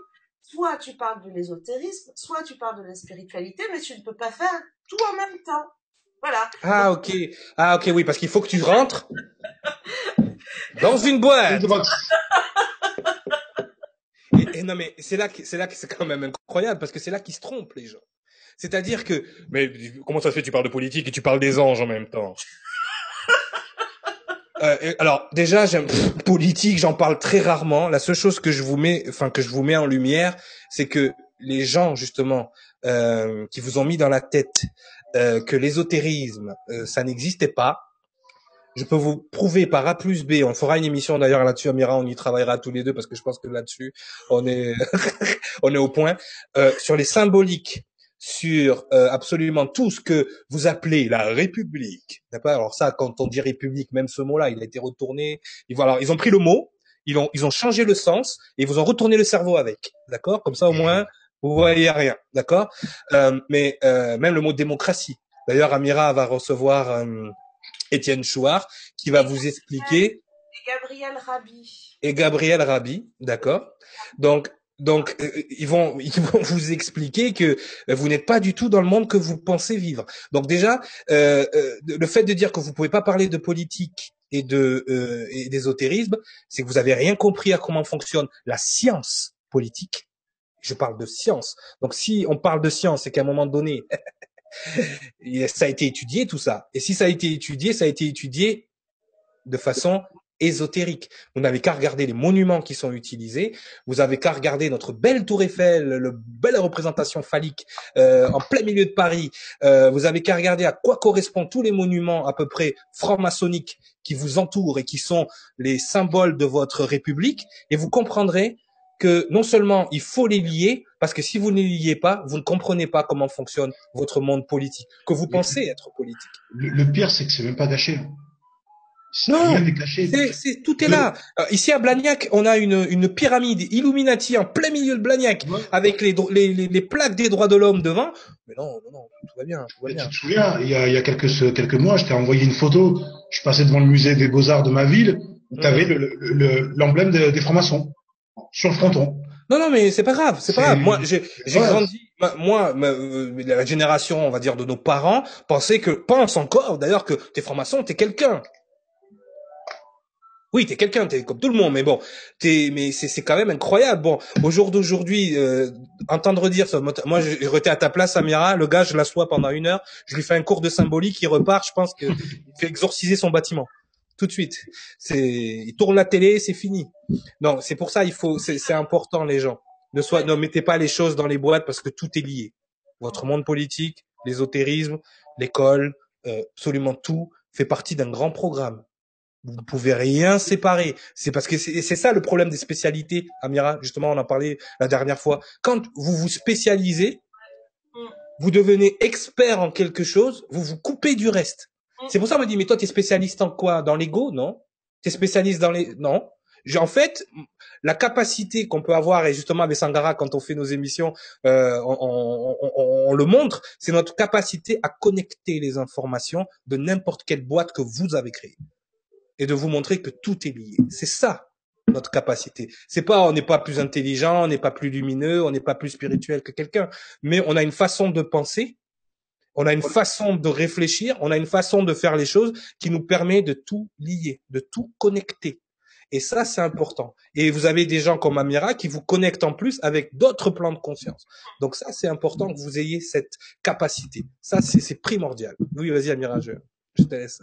soit tu parles de l'ésotérisme, soit tu parles de la spiritualité, mais tu ne peux pas faire tout en même temps. Voilà. Ah ok. Ah ok oui parce qu'il faut que tu rentres *laughs* dans une boîte. et, non mais c'est là que c'est là que c'est quand même incroyable parce que c'est là qu'ils se trompent les gens. C'est-à-dire que mais comment ça se fait tu parles de politique et tu parles des anges en même temps? Euh, alors déjà, j'aime *laughs* politique, j'en parle très rarement. La seule chose que je vous mets, enfin que je vous mets en lumière, c'est que les gens justement euh, qui vous ont mis dans la tête euh, que l'ésotérisme euh, ça n'existait pas. Je peux vous prouver par A plus B. On fera une émission d'ailleurs là-dessus, Amira. On y travaillera tous les deux parce que je pense que là-dessus on est *laughs* on est au point euh, sur les symboliques sur euh, absolument tout ce que vous appelez la République. D'accord? Alors ça, quand on dit République, même ce mot-là, il a été retourné. Ils, alors, ils ont pris le mot, ils ont, ils ont changé le sens et ils vous ont retourné le cerveau avec. D'accord? Comme ça, au moins, vous voyez rien. D'accord? Euh, Mais euh, même le mot démocratie. D'ailleurs, Amira va recevoir euh, Étienne Chouard qui va vous expliquer. Et Gabriel Rabi. Et Gabriel Rabi, d'accord? Donc donc euh, ils vont *laughs* ils vont vous expliquer que vous n'êtes pas du tout dans le monde que vous pensez vivre. Donc déjà euh, euh, le fait de dire que vous pouvez pas parler de politique et de euh, d'ésotérisme, c'est que vous avez rien compris à comment fonctionne la science politique. Je parle de science. Donc si on parle de science, c'est qu'à un moment donné *laughs* ça a été étudié tout ça. Et si ça a été étudié, ça a été étudié de façon ésotérique. Vous n'avez qu'à regarder les monuments qui sont utilisés, vous avez qu'à regarder notre belle tour Eiffel, le belle représentation phallique euh, en plein milieu de Paris, euh, vous avez qu'à regarder à quoi correspondent tous les monuments à peu près franc-maçonniques qui vous entourent et qui sont les symboles de votre République, et vous comprendrez que non seulement il faut les lier, parce que si vous ne les liez pas, vous ne comprenez pas comment fonctionne votre monde politique, que vous pensez être politique. Le, pire, c'est que c'est même pas caché. Non, c'est, tout est là. Euh, ici à Blagnac, on a une, une pyramide Illuminati en plein milieu de Blagnac, avec les, les, les, plaques des droits de l'homme devant. Mais non, non, non, tout va bien. Tout va bien. Tu te souviens, il y a, il y a quelques, quelques mois, je t'ai envoyé une photo. Je passais devant le musée des beaux-arts de ma ville. Tu avais le, l'emblème des francs-maçons sur le fronton. Non, non, mais c'est pas grave, c'est pas grave. Moi, j'ai, j'ai grandi, moi, euh, la génération, on va dire, de nos parents pensait que, pense encore, d'ailleurs, que t'es franc-maçon, t'es quelqu'un. Oui, t'es quelqu'un, t'es comme tout le monde, mais bon, t'es, mais c'est, c'est quand même incroyable. Bon, au jour d'aujourd'hui, euh, entendre dire ça, moi, j'étais à ta place, Amira, le gars, je l'assois pendant une heure, je lui fais un cours de symbolique, il repart, je pense qu'il *laughs* fait exorciser son bâtiment tout de suite. C'est, il tourne la télé, c'est fini. Non, c'est pour ça, il faut, c'est, important les gens. Ne soit, ne mettez pas les choses dans les boîtes parce que tout est lié. Votre monde politique, l'ésotérisme, l'école, euh, absolument tout fait partie d'un grand programme. Vous ne pouvez rien séparer. C'est parce que c'est ça le problème des spécialités, Amira. Justement, on en parlait la dernière fois. Quand vous vous spécialisez, vous devenez expert en quelque chose, vous vous coupez du reste. C'est pour ça qu'on me dit, mais toi, tu es spécialiste en quoi? Dans l'ego? Non. Tu es spécialiste dans les... Non. En fait, la capacité qu'on peut avoir, et justement avec Sangara, quand on fait nos émissions, euh, on, on, on, le montre, c'est notre capacité à connecter les informations de n'importe quelle boîte que vous avez créée et de vous montrer que tout est lié. C'est ça notre capacité. C'est pas on n'est pas plus intelligent, on n'est pas plus lumineux, on n'est pas plus spirituel que quelqu'un, mais on a une façon de penser, on a une façon de réfléchir, on a une façon de faire les choses qui nous permet de tout lier, de tout connecter. Et ça, c'est important. Et vous avez des gens comme Amira qui vous connectent en plus avec d'autres plans de conscience. Donc ça, c'est important que vous ayez cette capacité. Ça, c'est primordial. Oui, vas-y, Amira, je, je te laisse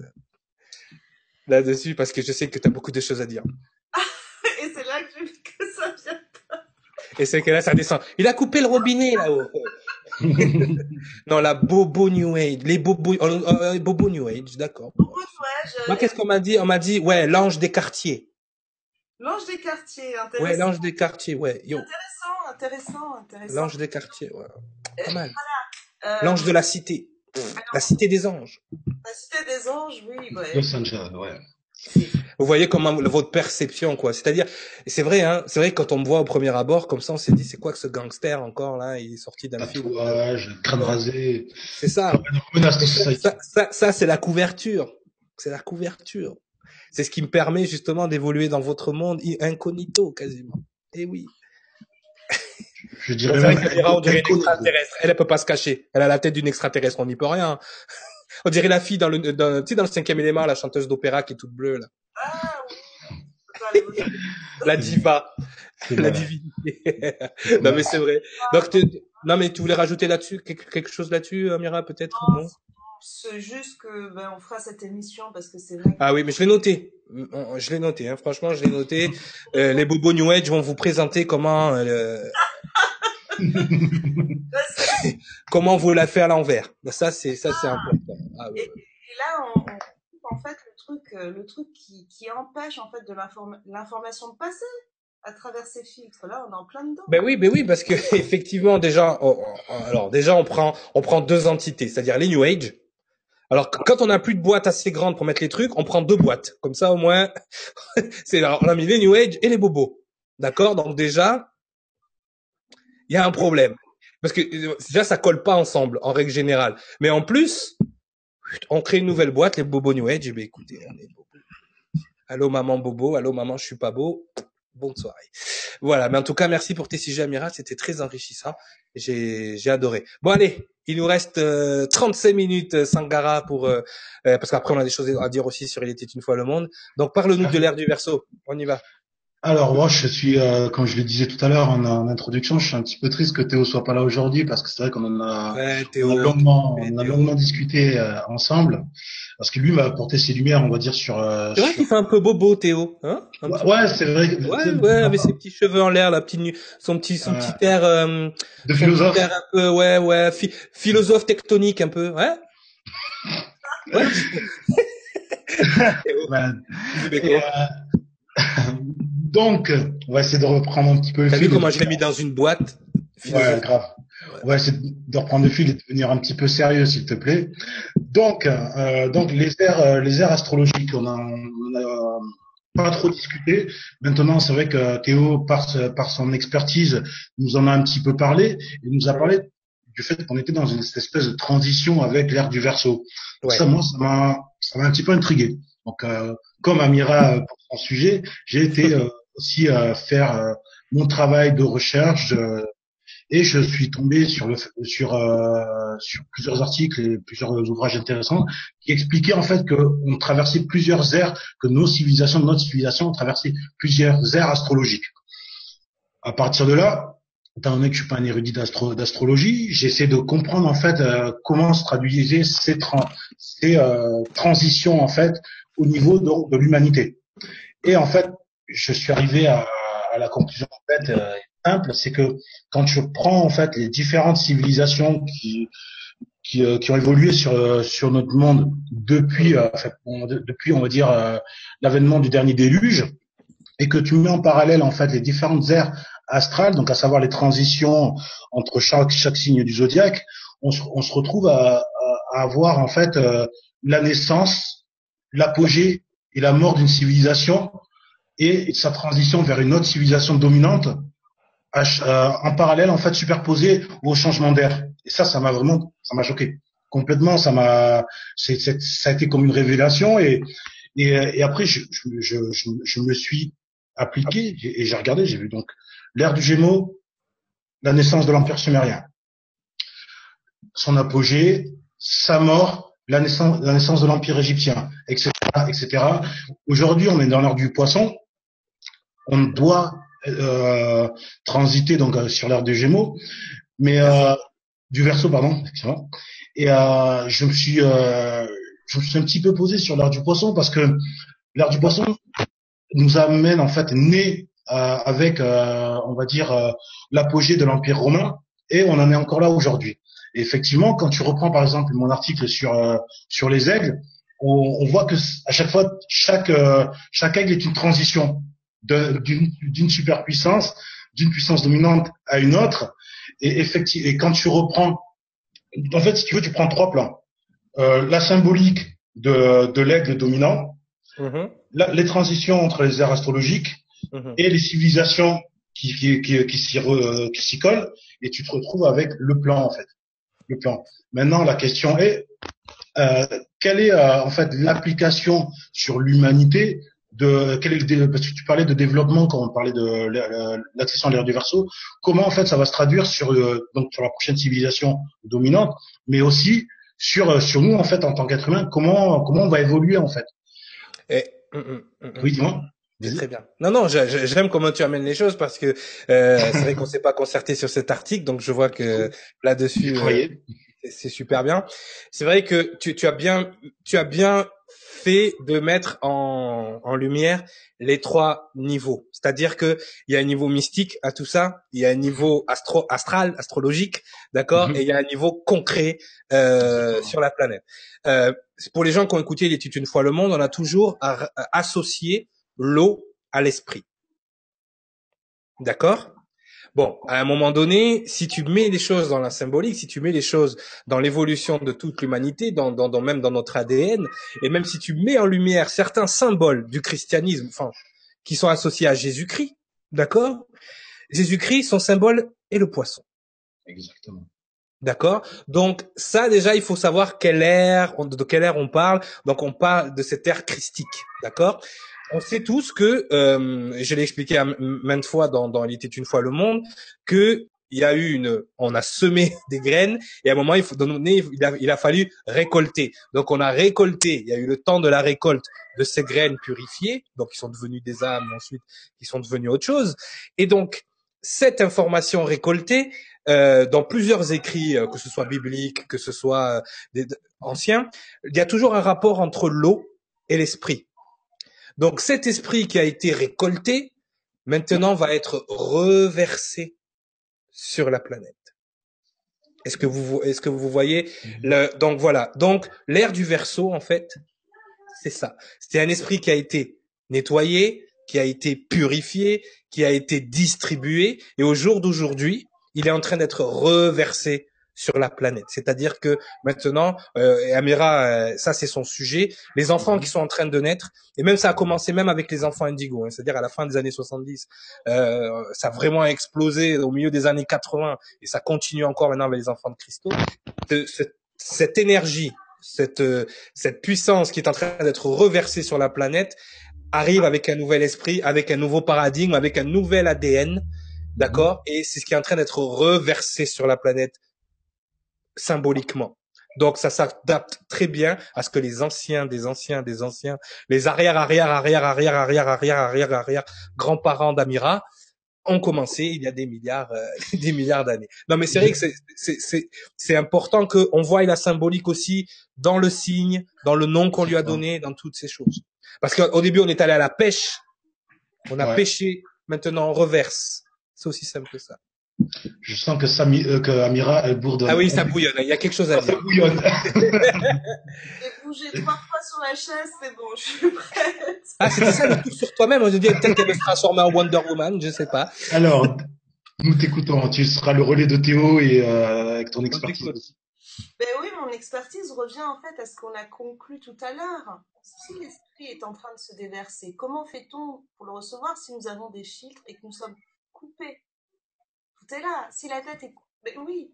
là-dessus parce que je sais que tu as beaucoup de choses à dire. *laughs* Et c'est là que, que ça vient pas. Et c'est que là, ça descend. Il a coupé le robinet là-haut. *laughs* non, la Bobo New Age, les Bobo, euh, euh, Bobo New Age, d'accord. Bobo New Age. Moi, qu'est-ce qu'on m'a dit? On m'a dit, ouais, l'ange des quartiers. L'ange des quartiers, intéressant. Ouais, l'ange des quartiers, ouais. Yo. Intéressant, intéressant, intéressant. L'ange des quartiers, ouais. Pas mal. Voilà. Euh... L'ange de la cité. La cité des anges. La cité des anges, oui, ouais. Los Angeles, ouais. Vous voyez comment votre perception, quoi. C'est-à-dire, c'est vrai, hein. C'est vrai que quand on me voit au premier abord, comme ça, on s'est dit, c'est quoi que ce gangster encore là Il est sorti d'un film? Tatouage, crâne rasé. C'est ça. Ça, ça, ça c'est la couverture. C'est la couverture. C'est ce qui me permet justement d'évoluer dans votre monde incognito quasiment. Et eh oui. Je dirais même on dirait une extraterrestre. Elle, elle peut pas se cacher. Elle a la tête d'une extraterrestre. On n'y peut rien. *laughs* On dirait la fille dans le, dans, tu sais, dans le cinquième élément, la chanteuse d'opéra qui est toute bleue, là. Ah, oui. la diva. La divinité. *laughs* non, mais c'est vrai. Donc, non, mais tu voulais rajouter là-dessus, quelque chose là-dessus, Amira, peut-être? Non? C'est juste que, ben, on fera cette émission parce que c'est vrai. Ah oui, mais je l'ai noté. Je l'ai noté, hein. Franchement, je l'ai noté. Euh, les Bobo New Age vont vous présenter comment, euh, *laughs* Comment vous la fait à l'envers Ça, c'est ça, c'est important. Ah, et, là, on, en fait le truc, euh, le truc qui, qui empêche en fait de l'information de passer. à travers ces filtres là, on est en plein dedans. Ben oui, ben oui, parce que *laughs* effectivement déjà, alors déjà on prend on prend deux entités, c'est-à-dire les New Age. Alors quand on n'a plus de boîte assez grande pour mettre les trucs, on prend deux boîtes. Comme ça au moins, *laughs* c'est on a mis les New Age et les bobos. D'accord? Donc déjà, il y a un problème. Parce que déjà, ça colle pas ensemble, en règle générale. Mais en plus, on crée une nouvelle boîte, les Bobo New Age. Eh bien, écoutez, on est bobo. Allô, maman Bobo. Allô, maman, je suis pas beau. Bonne soirée. Voilà. Mais en tout cas, merci pour tes sujets, Amira. C'était très enrichissant. J'ai, j'ai adoré. Bon, allez. Il nous reste 35 euh, minutes, euh, Sangara, pour, euh, parce qu'après, on a des choses à dire aussi sur Il était une fois le monde. Donc, parle-nous de l'ère du verso. On y va. Alors moi, je suis, euh, comme je le disais tout à l'heure en, introduction, je suis un petit peu triste que Théo soit pas là aujourd'hui parce que c'est vrai qu'on en a, longuement, on a longuement discuté euh, ensemble parce que lui m'a apporté ses lumières, on va dire sur. Euh, c'est vrai qu'il fait un peu bobo, Théo, hein? Ouais, c'est vrai. Ouais, ouais, avec ses petits cheveux en l'air, la petite, son petit, son petit air. Euh, de philosophe. un peu, ouais, ouais, philosophe tectonique un peu, ouais. *laughs* ouais. ouais. Donc, on va essayer de reprendre un petit peu le fil. T'as vu comment je l'ai mis dans une boîte Ouais, grave. On va essayer de reprendre le fil et de devenir un petit peu sérieux, s'il te plaît. Donc, euh, donc les airs, euh, les airs astrologiques, on a, on a pas trop discuté. Maintenant, c'est vrai que Théo, par, par son expertise, nous en a un petit peu parlé. Il nous a parlé du fait qu'on était dans une espèce de transition avec l'ère du verso. Ça, moi, ça m'a, ça m'a un petit peu intrigué. Donc, euh, comme Amira pour son sujet, j'ai été euh, aussi à faire euh, mon travail de recherche euh, et je suis tombé sur le sur euh, sur plusieurs articles et plusieurs ouvrages intéressants qui expliquaient en fait que on traversait plusieurs ères que nos civilisations notre civilisation traversait plusieurs ères astrologiques. À partir de là étant donné que je suis pas un érudit d'astrologie j'essaie de comprendre en fait comment se traduisaient ces, ces transitions en fait au niveau de l'humanité. Et en fait je suis arrivé à, à la conclusion en fait euh, simple, c'est que quand je prends en fait les différentes civilisations qui qui, euh, qui ont évolué sur euh, sur notre monde depuis on, depuis on va dire l'avènement du dernier déluge et que tu mets en parallèle en fait les différentes ères astrales, donc à savoir les transitions entre chaque chaque signe du zodiaque, on se, on se retrouve à, à, avoir en fait la naissance, l'apogée et la mort d'une civilisation et sa transition vers une autre civilisation dominante euh, en parallèle en fait superposée au changement d'air. Et ça, ça m'a vraiment, ça m'a choqué complètement. Ça m'a, ça a été comme une révélation et et, après je, je, je, je, me suis appliqué et j'ai regardé, j'ai vu donc l'ère du Gémeaux, la naissance de l'empire sumérien, son apogée, sa mort, la naissance, la naissance de l'empire égyptien, etc., etc. Aujourd'hui, on est dans l'ère du poisson on doit euh, transiter donc euh, sur l'ère des Gémeaux, mais euh, du Verseau pardon. Et euh, je me suis euh, je me suis un petit peu posé sur l'ère du Poisson parce que l'ère du Poisson nous amène en fait né avec on va dire l'apogée de l'Empire romain et on en est encore là aujourd'hui. effectivement, quand tu reprends par exemple mon article sur sur les aigles, on, on, voit que à chaque fois chaque chaque aigle est une transition d'une superpuissance, d'une puissance dominante à une autre. Et effectivement, et quand tu reprends, en fait, si tu veux, tu prends trois plans. Euh, la symbolique de, de l'aigle dominant, mm-hmm. les transitions entre les ères astrologiques mm-hmm. et les civilisations qui, qui, qui, qui s'y collent, et tu te retrouves avec le plan, en fait. Le plan. Maintenant, la question est, euh, quelle est euh, en fait l'application sur l'humanité de quel est le, parce que tu parlais de développement quand on parlait de l'accession à l'ère du verso, comment en fait ça va se traduire sur euh, donc sur la prochaine civilisation dominante, mais aussi sur euh, sur nous en fait en tant qu'être humain, comment comment on va évoluer en fait? Et, hum, hum, hum, oui, dis-moi. Très bien. Non, non, j'aime comment tu amènes les choses parce que euh, c'est vrai qu'on s'est pas concerté sur cet article, donc je vois que *laughs* là-dessus, c'est super bien. C'est vrai que tu, tu as bien, tu as bien fait de mettre en, en lumière les trois niveaux. C'est-à-dire que il y a un niveau mystique à tout ça, il y a un niveau astro astral, astrologique, d'accord, mhm. et il y a un niveau concret euh, sur la planète. Euh, pour les gens qui ont écouté l'étude une fois le monde, on a toujours associé l'eau à l'esprit. D'accord? Bon, à un moment donné, si tu mets les choses dans la symbolique, si tu mets les choses dans l'évolution de toute l'humanité, dans, dans, dans, même dans notre ADN, et même si tu mets en lumière certains symboles du christianisme, enfin, qui sont associés à Jésus-Christ, d'accord? Jésus-Christ, son symbole est le poisson. Exactement. D'accord? Donc ça déjà, il faut savoir quelle ère, de quelle ère on parle. Donc on parle de cette ère christique. D'accord? On sait tous que, euh, je l'ai expliqué maintes fois dans, dans Il était une fois le monde, que il y a eu une, on a semé *laughs* des graines et à un moment il faut donner, il a, fallu récolter. Donc on a récolté. Il y a eu le temps de la récolte de ces graines purifiées, donc qui sont devenues des âmes ensuite qui sont devenues autre chose. Et donc cette information récoltée euh, dans plusieurs écrits, euh, que ce soit bibliques, que ce soit euh, des, anciens, il y a toujours un rapport entre l'eau et l'esprit. Donc cet esprit qui a été récolté, maintenant va être reversé sur la planète. Est-ce que vous est-ce que vous voyez mhm. le, donc voilà donc l'ère du verso en fait c'est ça c'est un esprit qui a été nettoyé qui a été purifié qui a été distribué et au jour d'aujourd'hui il est en train d'être reversé sur la planète. C'est-à-dire que maintenant, euh, Amira, euh, ça c'est son sujet, les enfants qui sont en train de naître, et même ça a commencé même avec les enfants indigos, hein, c'est-à-dire à la fin des années 70, euh, ça a vraiment explosé au milieu des années 80, et ça continue encore maintenant avec les enfants de cristaux. cette énergie, cette, euh, cette puissance qui est en train d'être reversée sur la planète, arrive avec un nouvel esprit, avec un nouveau paradigme, avec un nouvel ADN, d'accord? Et c'est ce qui est en train d'être reversé sur la planète symboliquement. Donc ça s'adapte très bien à ce que les anciens des anciens des anciens, les arrière arrière arrière arrière arrière arrière arrière arrière grands-parents d'Amira ont commencé il y a des milliards euh, *laughs* des milliards d'années. Non mais c'est vrai que c'est c'est c'est important que on voie la symbolique aussi dans le signe, dans le nom qu'on lui a donné, dans toutes ces choses. Parce qu'au début on est allé à la pêche, on a pêché, maintenant on reverse. C'est aussi simple que ça. Je sens que, Sami, euh, que Amira, elle bourdonne. Ah oui, ça bouillonne. Il y a quelque chose à dire. Ça bouillonne. *laughs* J'ai bougé trois fois sur la chaise, c'est bon, je suis prête. Ah, c'était ça le coup sur toi-même. On se dit peut-être qu'elle va se transformer en Wonder Woman, je sais pas. Alors, nous t'écoutons. Tu seras le relais de Théo et euh, avec ton expertise. Ben oui, mon expertise revient en fait à ce qu'on a conclu tout à l'heure. Si l'esprit est en train de se déverser, comment fait-on pour le recevoir si nous avons des filtres et que nous sommes coupés tout est là. Si la tête est... Mais oui.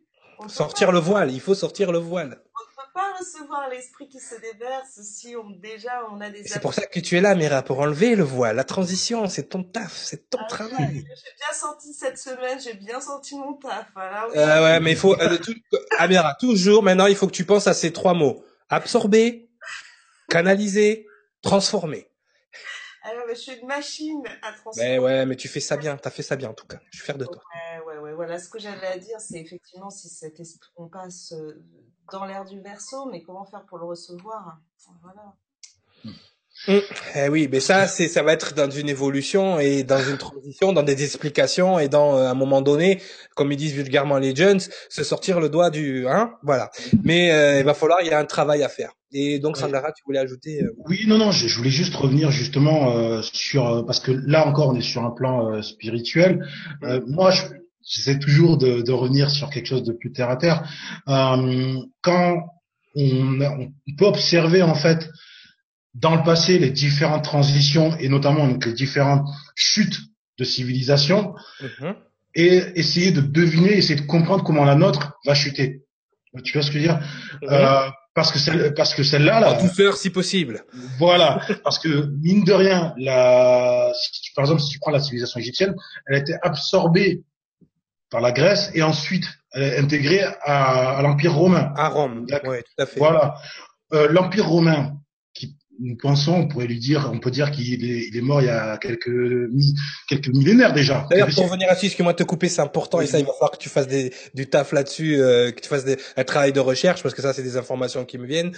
Sortir le voile, il faut sortir le voile. On ne peut pas recevoir l'esprit qui se déverse si on, déjà on a des... C'est pour ça que tu es là, Mira, pour enlever le voile. La transition, c'est ton taf, c'est ton ah travail. j'ai bien senti cette semaine, j'ai bien senti mon taf. Voilà, euh, ouais, mais il faut... Euh, tout, Amira, toujours, maintenant, il faut que tu penses à ces trois mots. Absorber, canaliser, transformer. Alors, je suis une machine à transformer. Mais ouais, mais tu fais ça bien, t'as fait ça bien en tout cas. Je suis fier de toi. Ouais, Voilà, ce que j'avais à dire, c'est effectivement si cet esprit, on passe euh, dans l'air du verso, mais comment faire pour le recevoir? Voilà. Mmh. Eh oui, mais ça, c'est, ça va être dans une évolution et dans une transition, dans des explications et dans euh, un moment donné, comme ils disent vulgairement les jeunes, se sortir le doigt du, hein, voilà. Mais euh, il va falloir, il y a un travail à faire. Et donc, Sandra, tu voulais ajouter euh, Oui, non, non, je, je, voulais juste revenir justement sur parce que là encore, on est sur un plan spirituel. moi, j'essaie toujours de, de, revenir sur quelque chose de plus terre à terre. quand on, on peut observer en fait dans le passé les différentes transitions et notamment les différentes chutes de civilisation mhm. et essayer de deviner, essayer de comprendre comment la nôtre va chuter. Tu vois ce que je veux dire? Mhm. euh, Parce que celle, parce que celle-là, là, en douceur si possible. Voilà, parce que mine de rien, la, par exemple, si tu prends la civilisation égyptienne, elle a été absorbée par la Grèce et ensuite intégrée à, à l'Empire romain. À Rome, oui, tout à fait. Voilà. Euh, L'Empire romain, nous pensons, on pourrait lui dire, on peut dire qu'il est, il est mort il y a quelques, quelques millénaires déjà. D'ailleurs, pour revenir à ce que moi te couper, c'est important et ça, il va falloir que tu fasses des, du taf là-dessus, euh, que tu fasses des, un travail de recherche parce que ça, c'est des informations qui me viennent.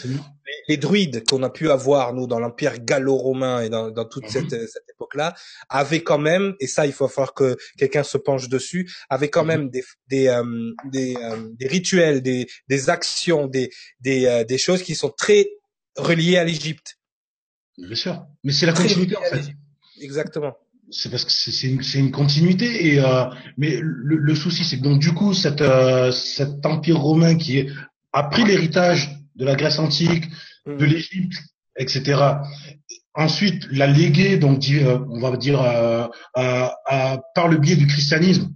Les, druides qu'on a pu avoir nous dans l'empire gallo-romain et dans, dans toute cette, mhm. cette époque-là avaient quand même, et ça, il faut falloir que quelqu'un se penche dessus, avaient quand mhm. même des des euh, des, euh, des rituels, des des actions, des des des choses qui sont très reliées à l'Égypte Bien sûr. Mais c'est la continuité, en fait. Exactement. c'est parce que c'est une, une, continuité et euh, mais le, le souci c'est que donc du coup cette, euh, cet empire romain qui a pris l'héritage de la Grèce antique, de mmh. l'Égypte, etc. Ensuite l'a légué donc euh, on va dire à, à, par le biais du christianisme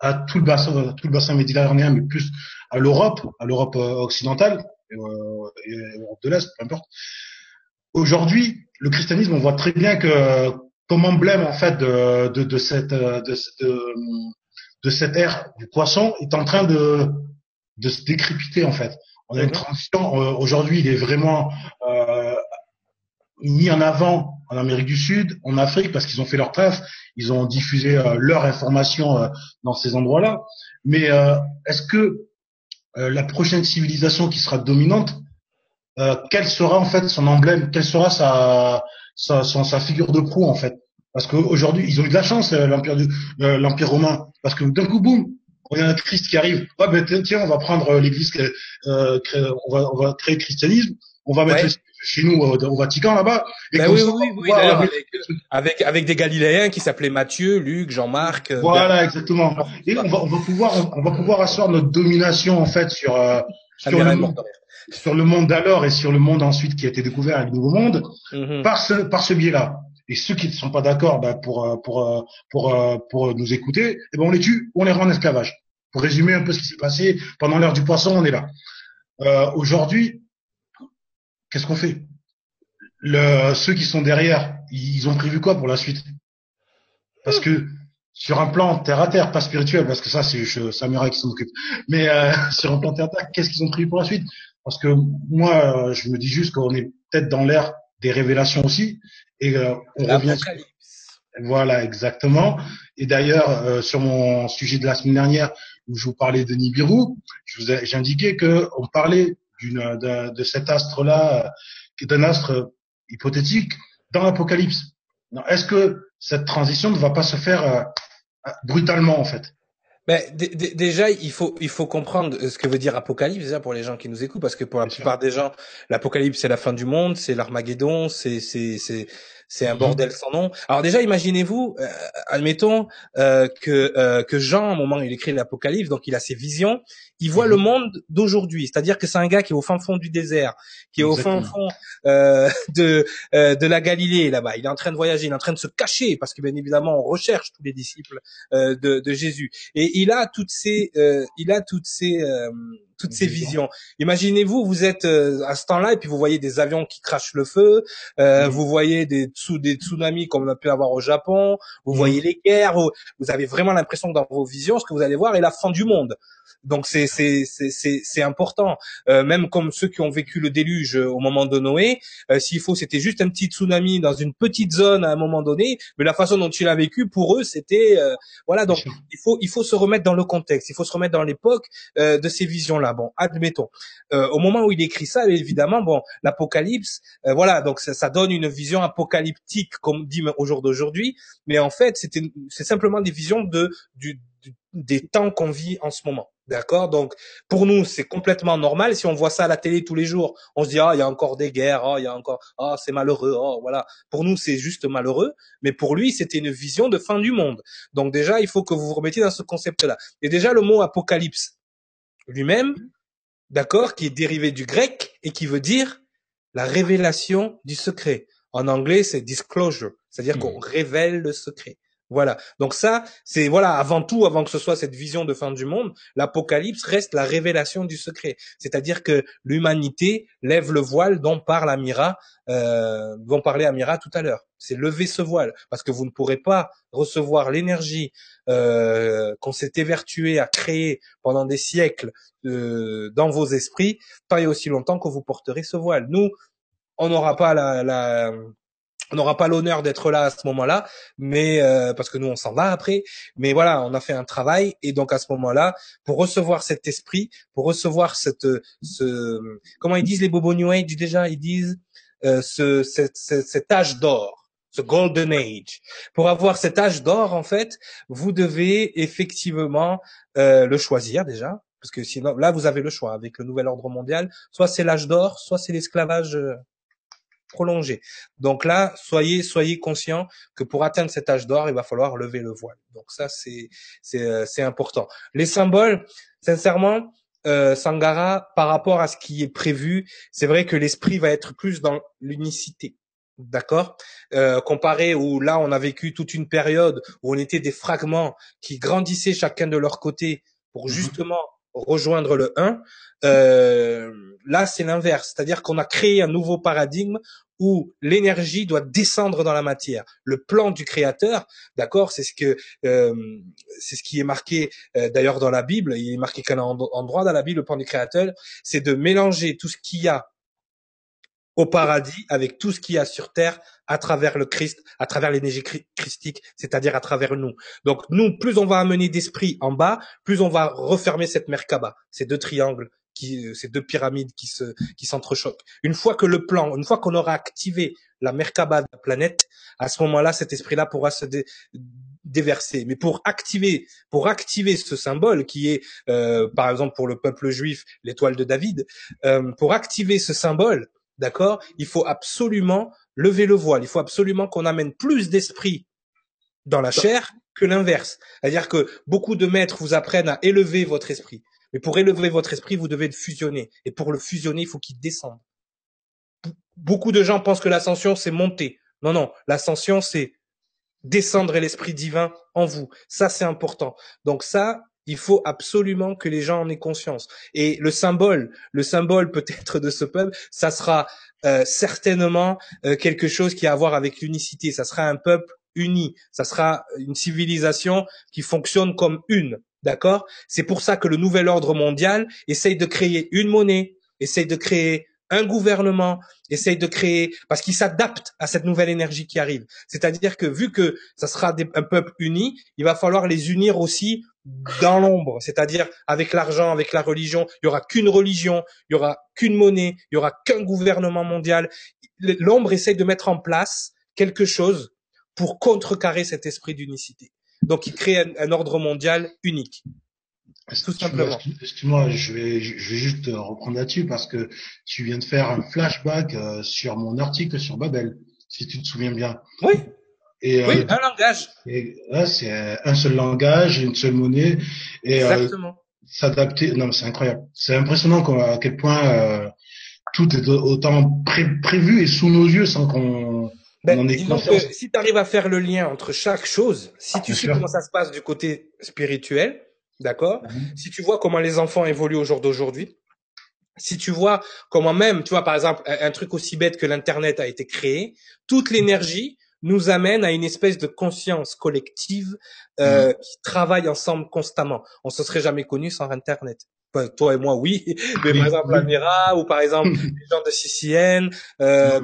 à tout le bassin tout le bassin méditerranéen mais plus à l'Europe à l'Europe occidentale et, et de l'Est peu importe. Aujourd'hui le christianisme on voit très bien que comme emblème en fait de, de, de cette de, de, de, cette ère du poisson est en train de de se décrépiter en fait. On a une mhm. transition euh, aujourd'hui, il est vraiment euh, mis en avant en Amérique du Sud, en Afrique parce qu'ils ont fait leur taf, ils ont diffusé euh, leur information euh, dans ces endroits-là. Mais est-ce que la prochaine civilisation qui sera dominante, quel sera en fait son emblème, quelle sera sa sa, sa figure de proue en fait? Parce qu'aujourd'hui, ils ont eu de la chance, euh, l'empire euh, l'empire romain, parce que d'un coup, boum, on a un Christ qui arrive. Ouais, ben, tiens, on va prendre euh, l'Église, euh, on va on va créer le christianisme, on va mettre chez nous au, Vatican là-bas. Ben oui, oui, oui, avec, avec, avec des Galiléens qui s'appelaient Matthieu, Luc, Jean-Marc. Voilà, exactement. Et on va on va pouvoir on va pouvoir asseoir notre domination en fait sur sur le, sur le monde d'alors et sur le monde ensuite qui a été découvert avec le Nouveau Monde mhm. par ce par ce biais-là. Et ceux qui ne sont pas d'accord bah, pour euh, pour euh, pour euh, pour nous écouter, eh ben on les tue, on les rend en esclavage. Pour résumer un peu ce qui s'est passé pendant l'heure du poisson, on est là. Euh, Aujourd'hui, qu'est-ce qu'on fait? Le, Ceux qui sont derrière, ils ont prévu quoi pour la suite? Parce que sur un plan terre à terre, pas spirituel, parce que ça c'est Samurai qui s'en occupe. Mais euh, *laughs* sur un plan terre à terre, qu'est-ce qu'ils ont prévu pour la suite? Parce que moi, je me dis juste qu'on est peut-être dans l'ère des révélations aussi. Et euh, on revient. Voilà, exactement. Et d'ailleurs, euh, sur mon sujet de la semaine dernière, où je vous parlais de Nibiru, j'ai indiqué que on parlait d'une de, de, cet astre-là, qui est un astre hypothétique dans l'Apocalypse. Est-ce que cette transition ne va pas se faire euh, brutalement en fait ben, déjà, il faut il faut comprendre ce que veut dire apocalypse déjà pour les gens qui nous écoutent parce que pour la plupart des gens, l'apocalypse c'est la fin du monde, c'est l'Armageddon, c'est c'est c'est c'est un mhm. bordel sans nom. Alors déjà, imaginez-vous, euh, admettons euh, que euh, que Jean, au moment où il écrit l'Apocalypse, donc il a ses visions, il voit le mhm. monde d'aujourd'hui. C'est-à-dire que c'est un gars qui est au fin fond du désert, qui est au fin fond euh, de euh, de la Galilée là-bas. Il est en train de voyager, il est en train de se cacher parce que bien évidemment on recherche tous les disciples euh, de, de Jésus. Et il a toutes ces il a toutes ces toutes ces visions. Imaginez-vous, vous êtes euh, à ce temps-là et puis vous voyez des avions qui crachent le feu, euh, vous voyez des, des tsunamis comme on a pu avoir au Japon, vous voyez les guerres, vous, vous avez vraiment l'impression que dans vos visions, ce que vous allez voir est la fin du monde. Donc c'est c'est c'est c'est important. Euh, même comme ceux qui ont vécu le déluge au moment de Noé, euh, s'il faut, c'était juste un petit tsunami dans une petite zone à un moment donné, mais la façon dont il a vécu pour eux, c'était euh, voilà. Donc il faut il faut se remettre dans le contexte, il faut se remettre dans l'époque de ces visions-là. Bon, admettons. au moment où il écrit ça, évidemment, bon, l'Apocalypse, voilà, donc ça, ça, donne une vision apocalyptique, comme dit au jour d'aujourd'hui, mais en fait, c'était c'est simplement des visions de du des temps qu'on vit en ce moment. D'accord? Donc, pour nous, c'est complètement normal. Si on voit ça à la télé tous les jours, on se dit, ah, il y a encore des guerres, ah, il y a encore, ah, c'est malheureux, oh, voilà. Pour nous, c'est juste malheureux. Mais pour lui, c'était une vision de fin du monde. Donc déjà, il faut que vous vous remettiez dans ce concept-là. Et déjà, le mot apocalypse lui-même, d'accord, qui est dérivé du grec et qui veut dire la révélation du secret. En anglais, c'est disclosure, c'est-à-dire hmm. qu'on révèle le secret. Voilà. Donc ça, c'est voilà, avant tout, avant que ce soit cette vision de fin du monde, l'apocalypse reste la révélation du secret. C'est-à-dire que l'humanité lève le voile dont parle Amira, euh, dont parlait Amira tout à l'heure. C'est lever ce voile, parce que vous ne pourrez pas recevoir l'énergie euh, qu'on s'est évertué à créer pendant des siècles euh, dans vos esprits, et aussi longtemps que vous porterez ce voile. Nous, on n'aura pas la, la on n'aura pas l'honneur d'être là à ce moment-là, mais euh, parce que nous on s'en va après. Mais voilà, on a fait un travail et donc à ce moment-là, pour recevoir cet esprit, pour recevoir cette, ce, comment ils disent les bobos New Age déjà, ils disent euh, ce, cet, âge d'or, ce golden age. Pour avoir cet âge d'or, en fait, vous devez effectivement euh, le choisir déjà, parce que sinon là vous avez le choix avec le nouvel ordre mondial, soit c'est l'âge d'or, soit c'est l'esclavage prolonger. Donc là, soyez soyez conscients que pour atteindre cet âge d'or, il va falloir lever le voile. Donc ça, c'est c'est euh, c'est important. Les symboles, sincèrement, euh, Sangara, par rapport à ce qui est prévu, c'est vrai que l'esprit va être plus dans l'unicité. D'accord? Euh, Comparé où là, on a vécu toute une période où on était des fragments qui grandissaient chacun de leur côté pour mhm. justement rejoindre le 1. Euh, là, c'est l'inverse. C'est-à-dire qu'on a créé un nouveau paradigme où l'énergie doit descendre dans la matière. Le plan du créateur, d'accord, c'est ce que euh, c'est ce qui est marqué euh, d'ailleurs dans la Bible. Il est marqué qu'un endroit dans la Bible, le plan du créateur, c'est de mélanger tout ce qu'il y a au paradis avec tout ce qu'il y a sur terre à travers le Christ, à travers l'énergie christique, c'est-à-dire à travers nous. Donc nous, plus on va amener d'esprit en bas, plus on va refermer cette Merkaba, ces deux triangles, qui, euh, ces deux pyramides qui se, qui s'entrechoquent. Une fois que le plan, une fois qu'on aura activé la Merkaba de la planète, à ce moment-là, cet esprit-là pourra se déverser. Mais pour activer, pour activer ce symbole qui est, euh, par exemple, pour le peuple juif, l'étoile de David, euh, pour activer ce symbole, D'accord? Il faut absolument lever le voile. Il faut absolument qu'on amène plus d'esprit dans la chair que l'inverse. C'est-à-dire que beaucoup de maîtres vous apprennent à élever votre esprit. Mais pour élever votre esprit, vous devez le fusionner. Et pour le fusionner, il faut qu'il descende. Beaucoup de gens pensent que l'ascension, c'est monter. Non, non. L'ascension, c'est descendre l'esprit divin en vous. Ça, c'est important. Donc ça, il faut absolument que les gens en aient conscience. Et le symbole, le symbole peut-être de ce peuple, ça sera euh, certainement euh, quelque chose qui a à voir avec l'unicité. Ça sera un peuple uni. Ça sera une civilisation qui fonctionne comme une. D'accord? C'est pour ça que le nouvel ordre mondial essaye de créer une monnaie, essaye de créer un gouvernement, essaye de créer, parce qu'il s'adapte à cette nouvelle énergie qui arrive. C'est-à-dire que vu que ça sera un peuple uni, il va falloir les unir aussi dans l'ombre, c'est-à-dire avec l'argent, avec la religion. Il y aura qu'une religion, il y aura qu'une monnaie, il y aura qu'un gouvernement mondial. L'ombre essaie de mettre en place quelque chose pour contrecarrer cet esprit d'unicité. Donc, il crée un, ordre mondial unique. Tout simplement. Excuse-moi, je vais, je vais juste reprendre là-dessus parce que tu viens de faire un flashback euh, sur mon article sur Babel, si tu te souviens bien. Oui. Et, oui, euh, un langage. Et, c'est un seul langage, une seule monnaie. Et, euh, Exactement. s'adapter. Non, c'est incroyable. C'est impressionnant à quel point euh, tout est autant prévu et sous nos yeux sans qu'on ben, en ait conscience. Que si tu arrives à faire le lien entre chaque chose, si tu sais comment ça se passe du côté spirituel, d'accord? Mhm. Si tu vois comment les enfants évoluent au jour d'aujourd'hui, si tu vois comment même, tu vois par exemple un truc aussi bête que l'internet a été créé, toute l'énergie nous amène à une espèce de conscience collective euh, mmh. qui travaille ensemble constamment. On se serait jamais connu sans Internet. toi et moi, oui, *laughs* mais par exemple Amira ou par exemple *laughs* les gens de CCN, euh,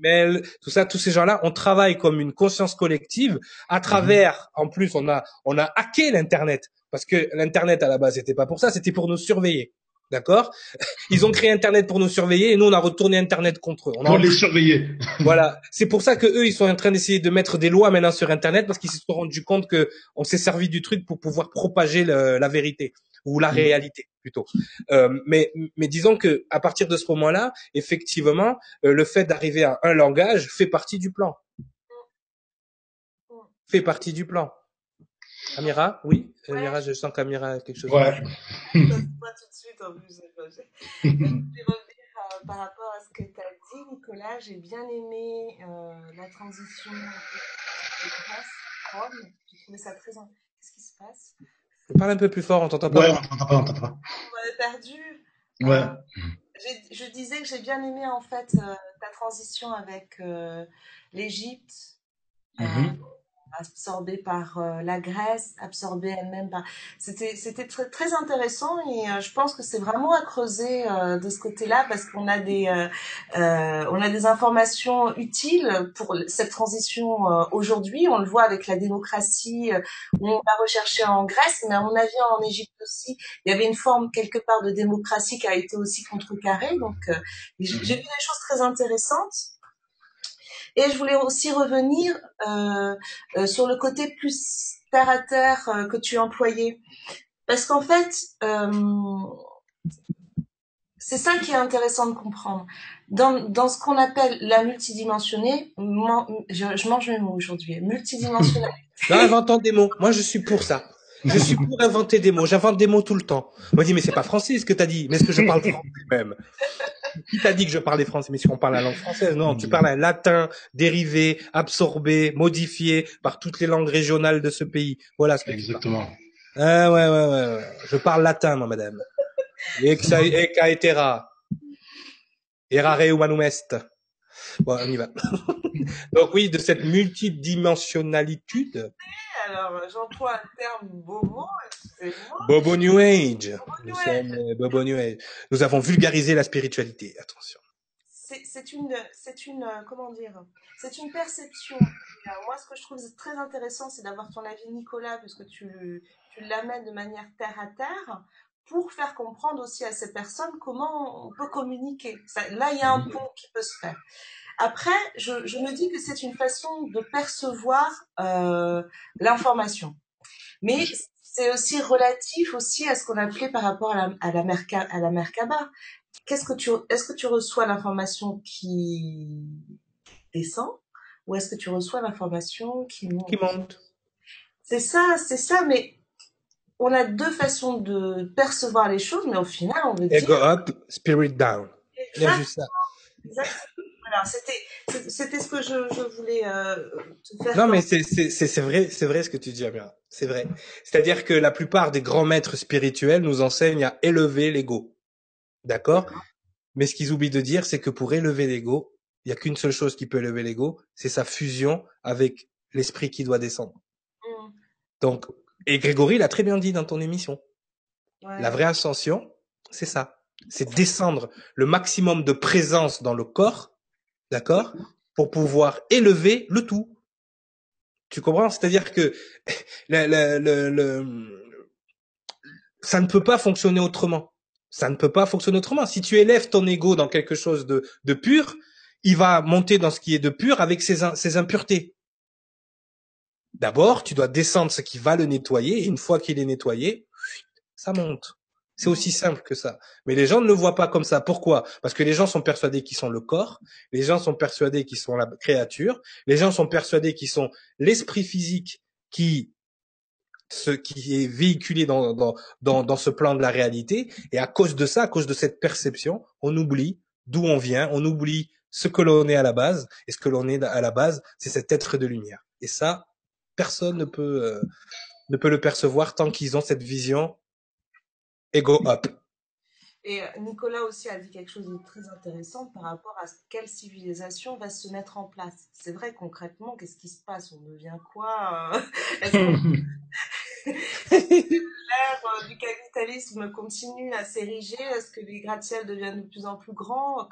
Mel, tout ça, tous ces gens-là, on travaille comme une conscience collective à mmh. travers. En plus, on a on a hacké l'internet parce que l'internet à la base c'était pas pour ça, c'était pour nous surveiller. D'accord? Ils ont créé Internet pour nous surveiller et nous on a retourné Internet contre eux. On pour les surveiller. *laughs* voilà. C'est pour ça que eux ils sont en train d'essayer de mettre des lois maintenant sur Internet parce qu'ils se sont rendus compte que on s'est servi du truc pour pouvoir propager la vérité ou la mm. réalité plutôt. Euh, mais mais disons que à partir de ce moment-là, effectivement, euh, le fait d'arriver à un langage fait partie du plan. Fait partie du plan. Amira, oui. Amira, je sens qu'Amira a quelque chose. Ouais. *laughs* en plus. je vais revenir euh, par rapport à ce que tu as dit, Nicolas. J'ai bien aimé euh, la transition de Grèce, Rome. J'ai trouvé ça très. Qu'est-ce qui se passe? Parle un peu plus fort, on t'entend pas. Ouais, on t'entend pas, on t'entend pas. On perdu. Ouais. Euh, je disais que j'ai bien aimé en fait euh, ta transition avec euh, l'Égypte. Mm absorbée par euh, la Grèce, absorbée elle-même par. C'était c'était très très intéressant et euh, je pense que c'est vraiment à creuser euh, de ce côté-là parce qu'on a des on a des informations utiles pour cette transition aujourd'hui. On le voit avec la démocratie où on va rechercher en Grèce, mais à mon avis en Égypte aussi, il y avait une forme quelque part de démocratie qui a été aussi contrecarrée. Donc j'ai vu des choses très intéressantes. Et je voulais aussi revenir euh, euh, sur le côté plus terre à terre euh, que tu employais. Parce qu'en fait, C'est ça qui est intéressant de comprendre. Dans, dans ce qu'on appelle la multidimensionnée, je, je mange mes mots aujourd'hui, multidimensionnelle. *laughs* inventons des mots. Moi, je suis pour ça. Je suis pour inventer des mots. J'invente des mots tout le temps. On m'a dit, mais c'est pas français ce que tu as dit. Mais est-ce que je parle *laughs* français même Qui t'a dit que je parlais français? Mais si on parle la langue française, non. Tu parles un latin dérivé, absorbé, modifié par toutes les langues régionales de ce pays. Voilà ce que Exactement. Ah ouais, ouais, ouais, ouais. Je parle latin, moi, madame. Eka etera. Erare humanum est. Bon, on y va. *laughs* Donc oui, de cette multidimensionnalité. Alors, j'emploie un terme bobo. Bobo New Age. Nous sommes euh, Bobo New Age. Nous avons vulgarisé la spiritualité. Attention. C'est une, c'est une, euh, comment dire, c'est une perception. moi, ce que je trouve très intéressant, c'est d'avoir ton avis, Nicolas, puisque tu, tu l'amènes de manière terre à terre pour faire comprendre aussi à ces personnes comment on peut communiquer. là, il y a un pont qui peut se faire. Après, je, me dis que c'est une façon de percevoir euh, l'information. Mais c'est aussi relatif aussi à ce qu'on appelait par rapport à la, à la, à la Merkaba. Qu'est-ce que tu, est-ce que tu reçois l'information qui descend ou est-ce que tu reçois l'information qui monte? Qui monte. C'est ça, c'est ça, mais on a deux façons de percevoir les choses, mais au final, on veut dire... Ego up, spirit down. Exactement. C'était, c'était ce que je, je voulais euh, te faire. Non, mais c'est, c'est, c'est vrai, c'est vrai ce que tu dis, Amira. C'est vrai. C'est-à-dire que la plupart des grands maîtres spirituels nous enseignent à élever l'ego. D'accord? Mais ce qu'ils oublient de dire, c'est que pour élever l'ego, il y a qu'une seule chose qui peut élever l'ego, c'est sa fusion avec l'esprit qui doit descendre. Mmh. Donc, et Grégory l'a très bien dit dans ton émission. La vraie ascension, c'est ça. C'est descendre le maximum de présence dans le corps, d'accord, pour pouvoir élever le tout. Tu comprends? C'est-à-dire que *laughs* ça ne peut pas fonctionner autrement. Ça ne peut pas fonctionner autrement. Si tu élèves ton ego dans quelque chose de, de pur, il va monter dans ce qui est de pur avec ses, ses impuretés. D'abord, tu dois descendre ce qui va le nettoyer, et une fois qu'il est nettoyé, ça monte. C'est aussi simple que ça. Mais les gens ne le voient pas comme ça. Pourquoi? Parce que les gens sont persuadés qu'ils sont le corps, les gens sont persuadés qu'ils sont la créature, les gens sont persuadés qu'ils sont l'esprit physique qui ce qui est véhiculé dans, dans, dans, dans ce plan de la réalité. Et à cause de ça, à cause de cette perception, on oublie d'où on vient, on oublie ce que l'on est à la base. Et ce que l'on est à la base, c'est cet être de lumière. Et ça, personne ne peut euh, ne peut le percevoir tant qu'ils ont cette vision ego up. Et euh, Nicolas aussi a dit quelque chose de très intéressant par rapport à quelle civilisation va se mettre en place. C'est vrai concrètement, qu'est-ce qui se passe? On devient quoi? Euh? *laughs* L'ère du capitalisme continue à s'ériger Est-ce que les gratte-ciels deviennent de plus en plus grands?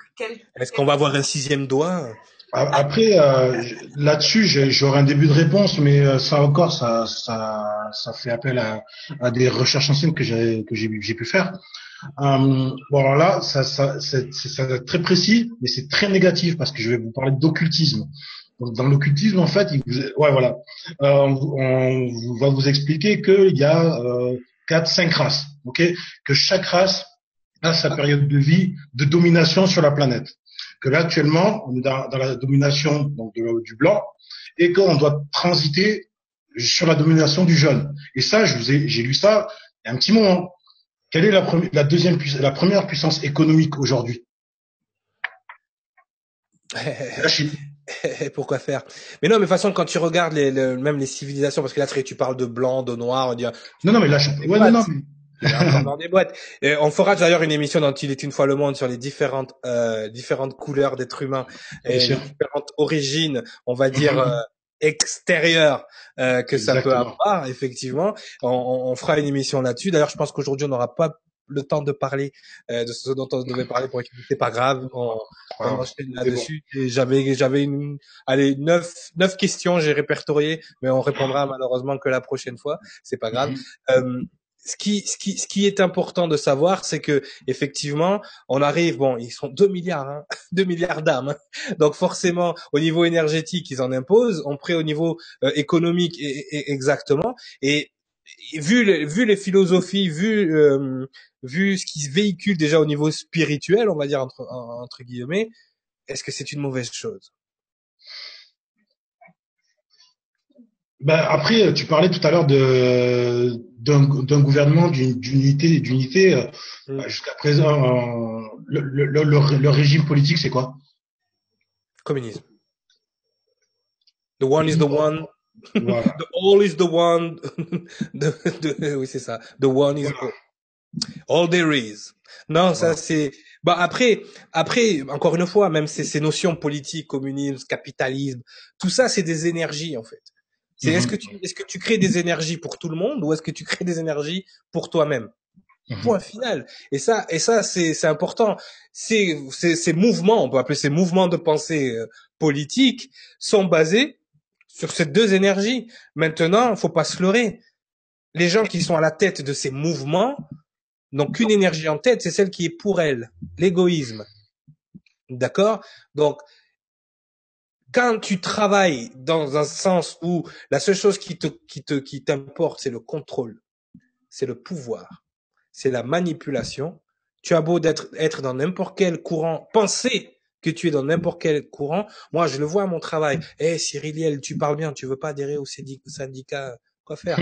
Est-ce qu'on va avoir un sixième doigt? Après, euh, là-dessus, j'aurais un début de réponse, mais euh, ça encore, ça, ça, ça fait appel à, à des recherches anciennes que j'ai que j'ai pu faire. Euh, bon, alors là, ça, ça, c'est très précis, mais c'est très négatif parce que je vais vous parler d'occultisme. Dans l'occultisme, en fait, il ouais, voilà, euh, on, va vous expliquer qu'il y a euh, quatre, cinq races, ok, que chaque race a sa période de vie de domination sur la planète que là actuellement on est dans, la domination donc, du blanc et qu'on doit transiter sur la domination du jaune. Et ça, je vous ai, j'ai lu ça il y a un petit moment. Quelle est la, la deuxième la première puissance économique aujourd'hui? La *laughs* Chine. *laughs* Pourquoi faire? Mais non, mais de toute façon, quand tu regardes les, même les civilisations, parce que là, tu parles de blanc, de noir, on dit. Non, non, mais là, ouais, non, non, dans *laughs* des boîtes. Et on fera d'ailleurs une émission dans Il est une fois le monde sur les différentes euh, différentes couleurs d'êtres humains et les différentes origines, on va dire *laughs* euh, extérieures euh, que ça peut avoir. Effectivement, on, on fera une émission là-dessus. D'ailleurs, je pense qu'aujourd'hui on n'aura pas le temps de parler euh, de ce dont on devait parler pour équiper, c'est pas grave, on, on enchaîne là-dessus. J'avais j'avais une allez neuf neuf questions j'ai répertorié, mais on répondra malheureusement que la prochaine fois, c'est pas grave. Mm-hmm. euh, ce qui, ce qui, ce qui est important de savoir, c'est que effectivement, on arrive, bon, ils sont 2 milliards, hein, *laughs* 2 milliards d'âmes, hein. donc forcément, au niveau énergétique, ils en imposent, on prie au niveau euh, économique et, exactement, et vu les, vu les philosophies, vu euh, vu ce qui se véhicule déjà au niveau spirituel, on va dire entre entre guillemets, est-ce que c'est une mauvaise chose? Ben après, tu parlais tout à l'heure de d'un gouvernement d'unité d'unité. Euh, mm. Jusqu'à présent, le, le, le, régime politique, c'est quoi? Communisme. The one is the one. The all is the one. *laughs* the, oui, c'est ça. The one is all. All there is. Non, ça c'est. Bah après, après, encore une fois, même ces, ces notions politiques, communisme, capitalisme, tout ça, c'est des énergies en fait. C'est est-ce mhm. que tu est-ce que tu crées des énergies pour tout le monde ou est-ce que tu crées des énergies pour toi-même? Mhm. Point final. Et ça et ça c'est c'est important. Ces, ces ces mouvements, on peut appeler ces mouvements de pensée euh, politique, sont basés sur ces deux énergies. Maintenant, faut pas se leurrer. Les gens qui sont à la tête de ces mouvements n'ont qu'une énergie en tête, c'est celle qui est pour elles, l'égoïsme. D'accord? Donc quand tu travailles dans un sens où la seule chose qui te qui te qui t'importe c'est le contrôle, c'est le pouvoir, c'est la manipulation. Tu as beau d'être être dans n'importe quel courant, penser que tu es dans n'importe quel courant. Moi, je le vois à mon travail. Eh, Cyriliel, tu parles bien, tu veux pas adhérer au syndicat, quoi faire?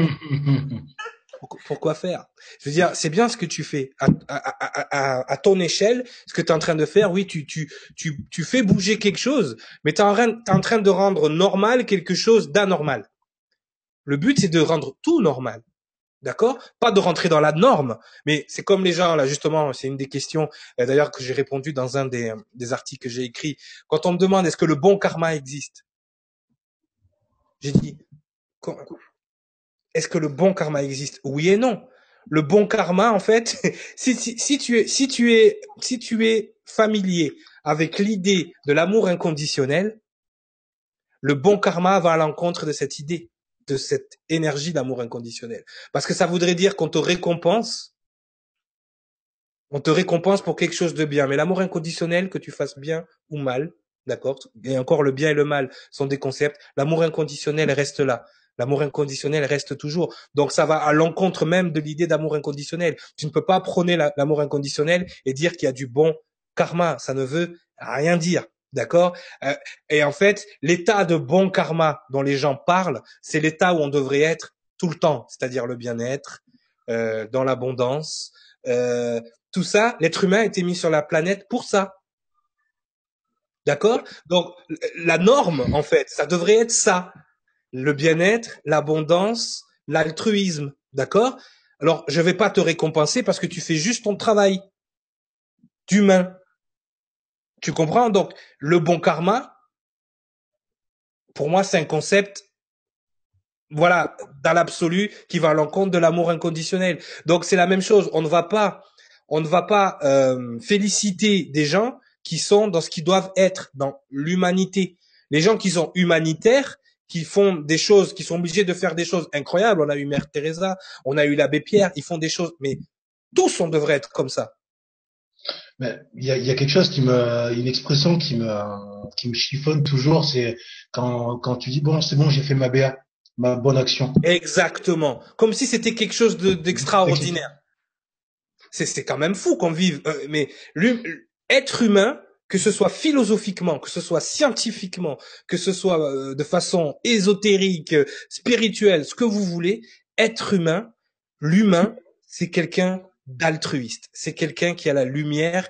Pourquoi faire? Je veux dire, c'est bien ce que tu fais à, ton échelle, ce que tu es en train de faire. Oui, tu fais bouger quelque chose, mais tu es, en train de rendre normal quelque chose d'anormal. Le but, c'est de rendre tout normal. D'accord? Pas de rentrer dans la norme, mais c'est comme les gens, là, justement, c'est une des questions, euh, d'ailleurs, que j'ai répondu dans un des, des articles que j'ai écrit. Quand on me demande est-ce que le bon karma existe? J'ai dit, est-ce que le bon karma existe? Oui et non. Le bon karma, en fait, *laughs* si, si, tu es, si tu es, si tu es familier avec l'idée de l'amour inconditionnel, le bon karma va à l'encontre de cette idée, de cette énergie d'amour inconditionnel. Parce que ça voudrait dire qu'on te récompense, on te récompense pour quelque chose de bien. Mais l'amour inconditionnel, que tu fasses bien ou mal, d'accord Et encore, le bien et le mal sont des concepts. L'amour inconditionnel reste là. L'amour inconditionnel reste toujours. Donc ça va à l'encontre même de l'idée d'amour inconditionnel. Tu ne peux pas prôner l'amour inconditionnel et dire qu'il y a du bon karma. Ça ne veut rien dire. D'accord? Euh, Et en fait, l'état de bon karma dont les gens parlent, c'est l'état où on devrait être tout le temps, c'est-à-dire le bien-être, euh, dans l'abondance. Euh, tout ça, l'être humain a été mis sur la planète pour ça. D'accord? Donc la norme, en fait, ça devrait être ça le bien-être, l'abondance, l'altruisme, d'accord? Alors, je vais pas te récompenser parce que tu fais juste ton travail d'humain. Tu comprends? Donc, le bon karma, pour moi, c'est un concept, voilà, dans l'absolu, qui va à l'encontre de l'amour inconditionnel. Donc, c'est la même chose. On ne va pas, on ne va pas euh, féliciter des gens qui sont dans ce qu'ils doivent être, dans l'humanité. Les gens qui sont humanitaires, qui font des choses, qui sont obligés de faire des choses incroyables. On a eu Mère Teresa, on a eu l'abbé Pierre, ils font des choses, mais tous on devrait être comme ça. Mais il y a, y a, quelque chose qui me, une expression qui me, qui me chiffonne toujours, c'est quand, quand tu dis bon c'est bon j'ai fait ma BA, ma bonne action. Exactement, comme si c'était quelque chose d'extraordinaire. c'est c'est quand même fou qu'on vive, euh, mais être humain, que ce soit philosophiquement, que ce soit scientifiquement, que ce soit euh, de façon ésotérique, spirituelle, ce que vous voulez, être humain, l'humain, c'est quelqu'un d'altruiste, c'est quelqu'un qui a la lumière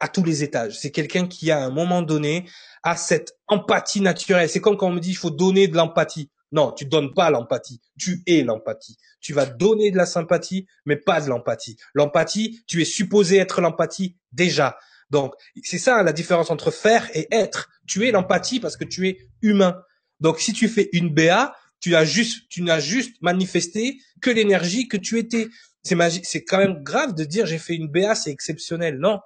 à tous les étages, c'est quelqu'un qui à un moment donné a cette empathie naturelle. C'est comme quand on me dit il faut donner de l'empathie. Non, tu donnes pas l'empathie, tu es l'empathie. Tu vas donner de la sympathie, mais pas de l'empathie. L'empathie, tu es supposé être l'empathie déjà. Donc, c'est ça la différence entre faire et être. Tu es l'empathie parce que tu es humain. Donc, si tu fais une BA, tu as juste, tu n'as juste manifesté que l'énergie que tu étais. C'est magique. C'est quand même grave de dire j'ai fait une BA, c'est exceptionnel. Non.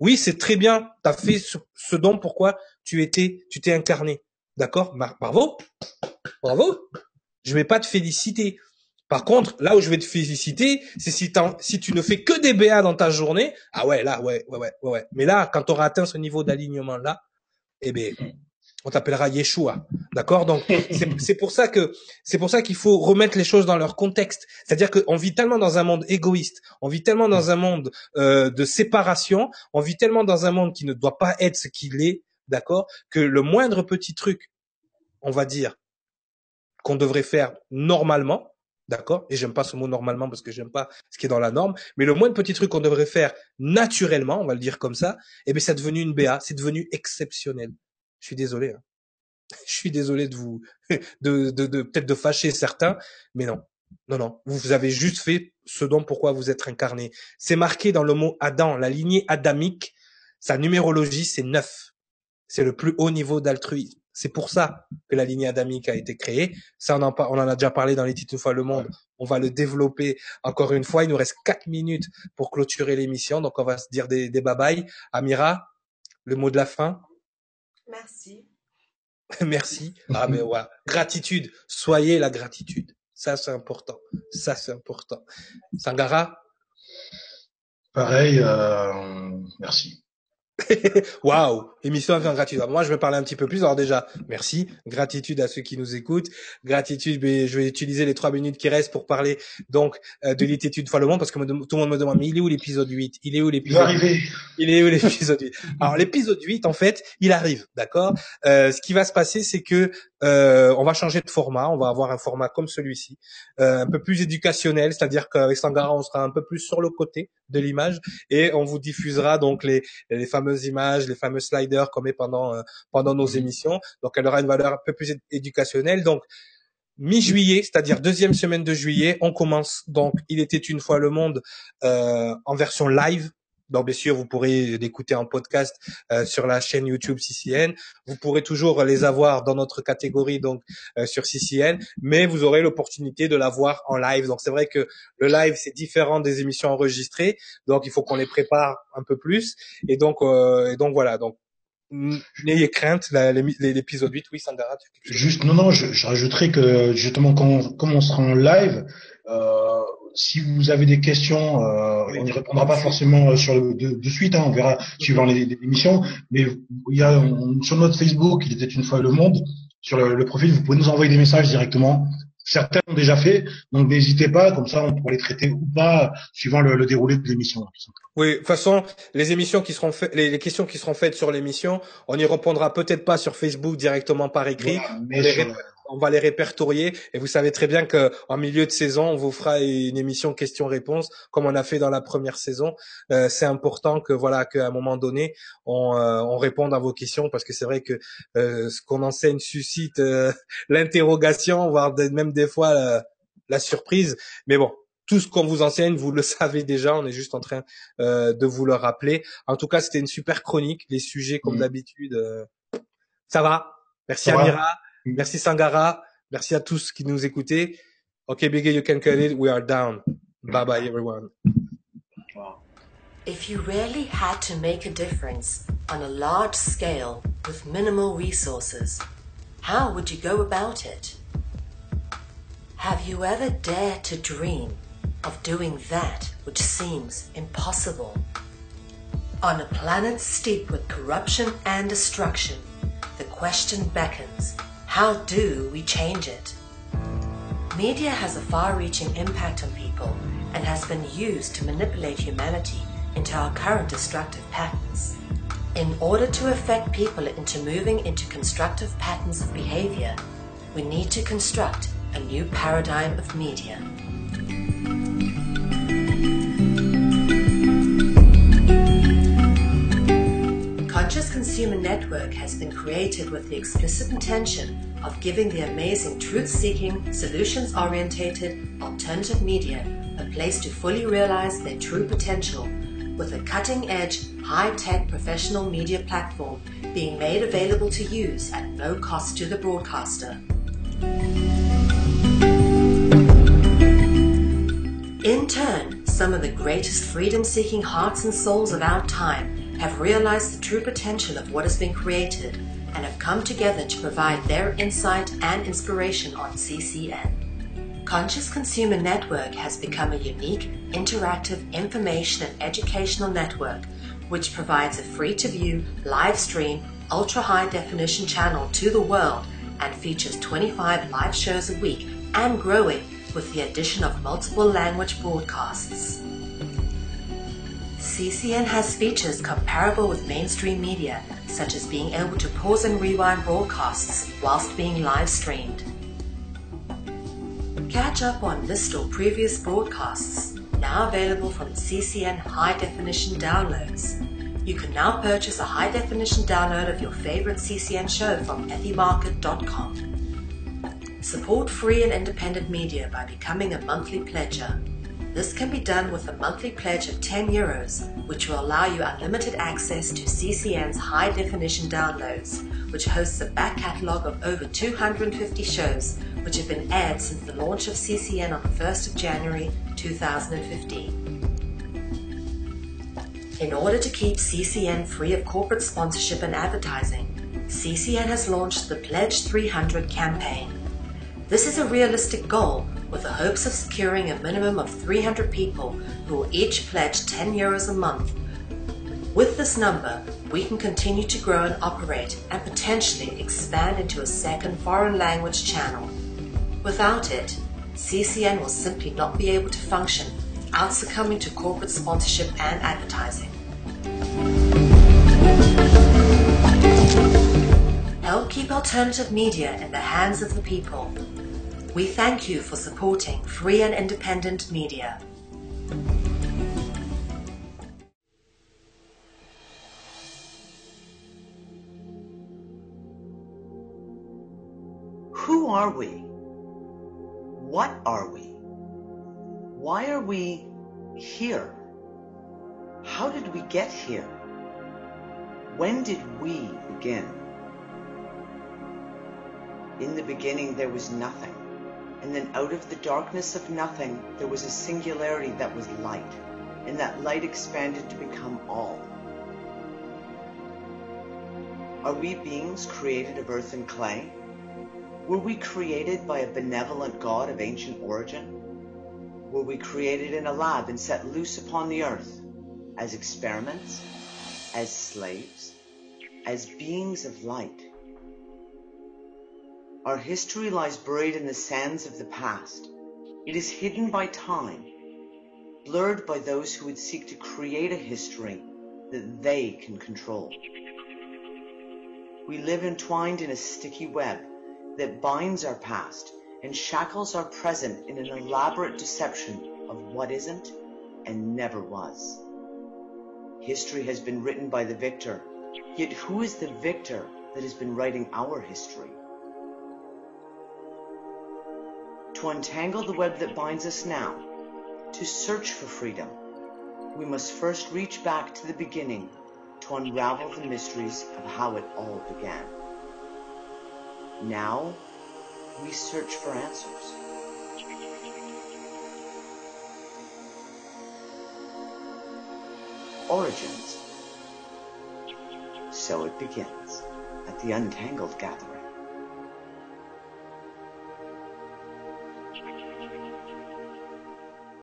Oui, c'est très bien. Tu as fait ce dont pourquoi tu étais, tu t'es incarné. D'accord? Bravo. Bravo. Je vais pas te féliciter. Par contre, là où je vais te féliciter, c'est si, si tu ne fais que des BA dans ta journée, ah ouais, là, ouais, ouais, ouais, ouais. Mais là, quand tu auras atteint ce niveau d'alignement là, eh ben, on t'appellera Yeshua, d'accord? Donc c'est pour ça que c'est pour ça qu'il faut remettre les choses dans leur contexte. C'est-à-dire qu'on vit tellement dans un monde égoïste, on vit tellement dans un monde euh, de séparation, on vit tellement dans un monde qui ne doit pas être ce qu'il est, d'accord? Que le moindre petit truc, on va dire, qu'on devrait faire normalement, d'accord? Et j'aime pas ce mot normalement parce que j'aime pas ce qui est dans la norme, mais le moindre petit truc qu'on devrait faire naturellement, on va le dire comme ça, eh bien c'est devenu une BA, c'est devenu exceptionnel. Je suis désolé. Hein. *laughs* Je suis désolé de vous, *laughs* de, de, de peut-être de fâcher certains, mais non, non, non. Vous avez juste fait ce dont pourquoi vous êtes incarné. C'est marqué dans le mot Adam, la lignée adamique. Sa numérologie, c'est neuf. C'est le plus haut niveau d'altruisme. C'est pour ça que la lignée adamique a été créée. Ça, on en, on en a déjà parlé dans les titres fois le monde. On va le développer encore une fois. Il nous reste quatre minutes pour clôturer l'émission. Donc, on va se dire des, des bye Amira, le mot de la fin. Merci. *laughs* Merci. Ah, mais voilà. Gratitude. Soyez la gratitude. Ça, c'est important. Ça, c'est important. Sangara? Pareil, euh, merci. *laughs* Waouh, émission en gratuite. moi, je vais parler un petit peu plus. Alors déjà, merci, gratitude à ceux qui nous écoutent, gratitude. Mais je vais utiliser les trois minutes qui restent pour parler donc euh, de l'étude fois le monde parce que tout le monde me demande mais il est où l'épisode 8 Il est où l'épisode Il est où l'épisode 8 Alors l'épisode 8, en fait, il arrive, d'accord? Euh, Ce qui va se passer, c'est que euh, on va changer de format. On va avoir un format comme celui-ci, euh, un peu plus éducationnel, c'est-à-dire qu'avec Sangara, on sera un peu plus sur le côté de l'image et on vous diffusera donc les, les fameuses images, les fameux sliders comme est pendant euh, pendant nos émissions. Donc, elle aura une valeur un peu plus éducationnelle. Donc, mi-juillet, c'est-à-dire deuxième semaine de juillet, on commence donc Il était une fois le monde euh, en version live donc bien sûr, vous pourrez l'écouter en podcast euh, sur la chaîne YouTube CCN. Vous pourrez toujours les avoir dans notre catégorie donc euh, sur CCN, mais vous aurez l'opportunité de la voir en live. Donc c'est vrai que le live c'est différent des émissions enregistrées, donc il faut qu'on les prépare un peu plus. Et donc euh, et donc voilà. Donc N'ayez crainte, l'épisode 8, oui, Sandra. Juste, non, non, je, je rajouterais que justement, quand, comme on sera en live, euh, si vous avez des questions, euh, on n'y répondra pas forcément euh, sur le, de, suite, hein, on verra suivant les, les, émissions. Mais il y a sur notre Facebook, il était une fois le monde, sur le, profil, vous pouvez nous envoyer des messages directement. Certains ont déjà fait, donc n'hésitez pas, comme ça on pourra les traiter ou pas suivant le, déroulé de l'émission. Oui, de toute façon, les émissions qui seront faites, les, questions qui seront faites sur l'émission, on n'y répondra peut-être pas sur Facebook directement par écrit, mais on va les répertorier et vous savez très bien que en milieu de saison, on vous fera une émission questions-réponses comme on a fait dans la première saison. Euh, c'est important que voilà qu'à un moment donné, on, euh, on, réponde à vos questions parce que c'est vrai que euh, ce qu'on enseigne suscite *laughs* l'interrogation, voire même des fois la surprise. Mais bon, tout ce qu'on vous enseigne, vous le *laughs* savez déjà. On est juste en train de vous le rappeler. En tout cas, c'était une super chronique. Les sujets, comme mmh. d'habitude, ça va. Merci Amira. Merci Sangara. Merci à tous qui nous écoutez. Okay, Biggie, you can cut it. We are down. Bye bye, everyone. If you really had to make a difference on a large scale with minimal resources, how would you go about it? Have you ever dared to dream of doing that which seems impossible? On a planet steeped with corruption and destruction, the question beckons how do we change it? Media has a far reaching impact on people and has been used to manipulate humanity into our current destructive patterns. In order to affect people into moving into constructive patterns of behavior, we need to construct a new paradigm of media. Conscious Consumer Network has been created with the explicit intention of giving the amazing truth seeking, solutions orientated alternative media a place to fully realize their true potential with a cutting edge, high tech professional media platform being made available to use at no cost to the broadcaster. In turn, some of the greatest freedom seeking hearts and souls of our time have realized the true potential of what has been created and have come together to provide their insight and inspiration on CCN. Conscious Consumer Network has become a unique, interactive information and educational network which provides a free to view, live stream, ultra high definition channel to the world and features 25 live shows a week and growing with the addition of multiple language broadcasts. CCN has features comparable with mainstream media, such as being able to pause and rewind broadcasts whilst being live streamed. Catch up on this or previous broadcasts, now available from CCN High Definition Downloads. You can now purchase a high definition download of your favorite CCN show from ethymarket.com. Support free and independent media by becoming a monthly pledger. This can be done with a monthly pledge of 10 euros, which will allow you unlimited access to CCN's high definition downloads, which hosts a back catalogue of over 250 shows which have been aired since the launch of CCN on the 1st of January 2015. In order to keep CCN free of corporate sponsorship and advertising, CCN has launched the Pledge 300 campaign. This is a realistic goal with the hopes of securing a minimum of 300 people who will each pledge 10 euros a month. With this number, we can continue to grow and operate and potentially expand into a second foreign language channel. Without it, CCN will simply not be able to function without succumbing to corporate sponsorship and advertising. Help keep alternative media in the hands of the people. We thank you for supporting free and independent media. Who are we? What are we? Why are we here? How did we get here? When did we begin? In the beginning, there was nothing. And then out of the darkness of nothing, there was a singularity that was light. And that light expanded to become all. Are we beings created of earth and clay? Were we created by a benevolent God of ancient origin? Were we created in a lab and set loose upon the earth as experiments, as slaves, as beings of light? Our history lies buried in the sands of the past. It is hidden by time, blurred by those who would seek to create a history that they can control. We live entwined in a sticky web that binds our past and shackles our present in an elaborate deception of what isn't and never was. History has been written by the victor, yet who is the victor that has been writing our history? To untangle the web that binds us now, to search for freedom, we must first reach back to the beginning to unravel the mysteries of how it all began. Now, we search for answers. Origins. So it begins at the Untangled Gathering.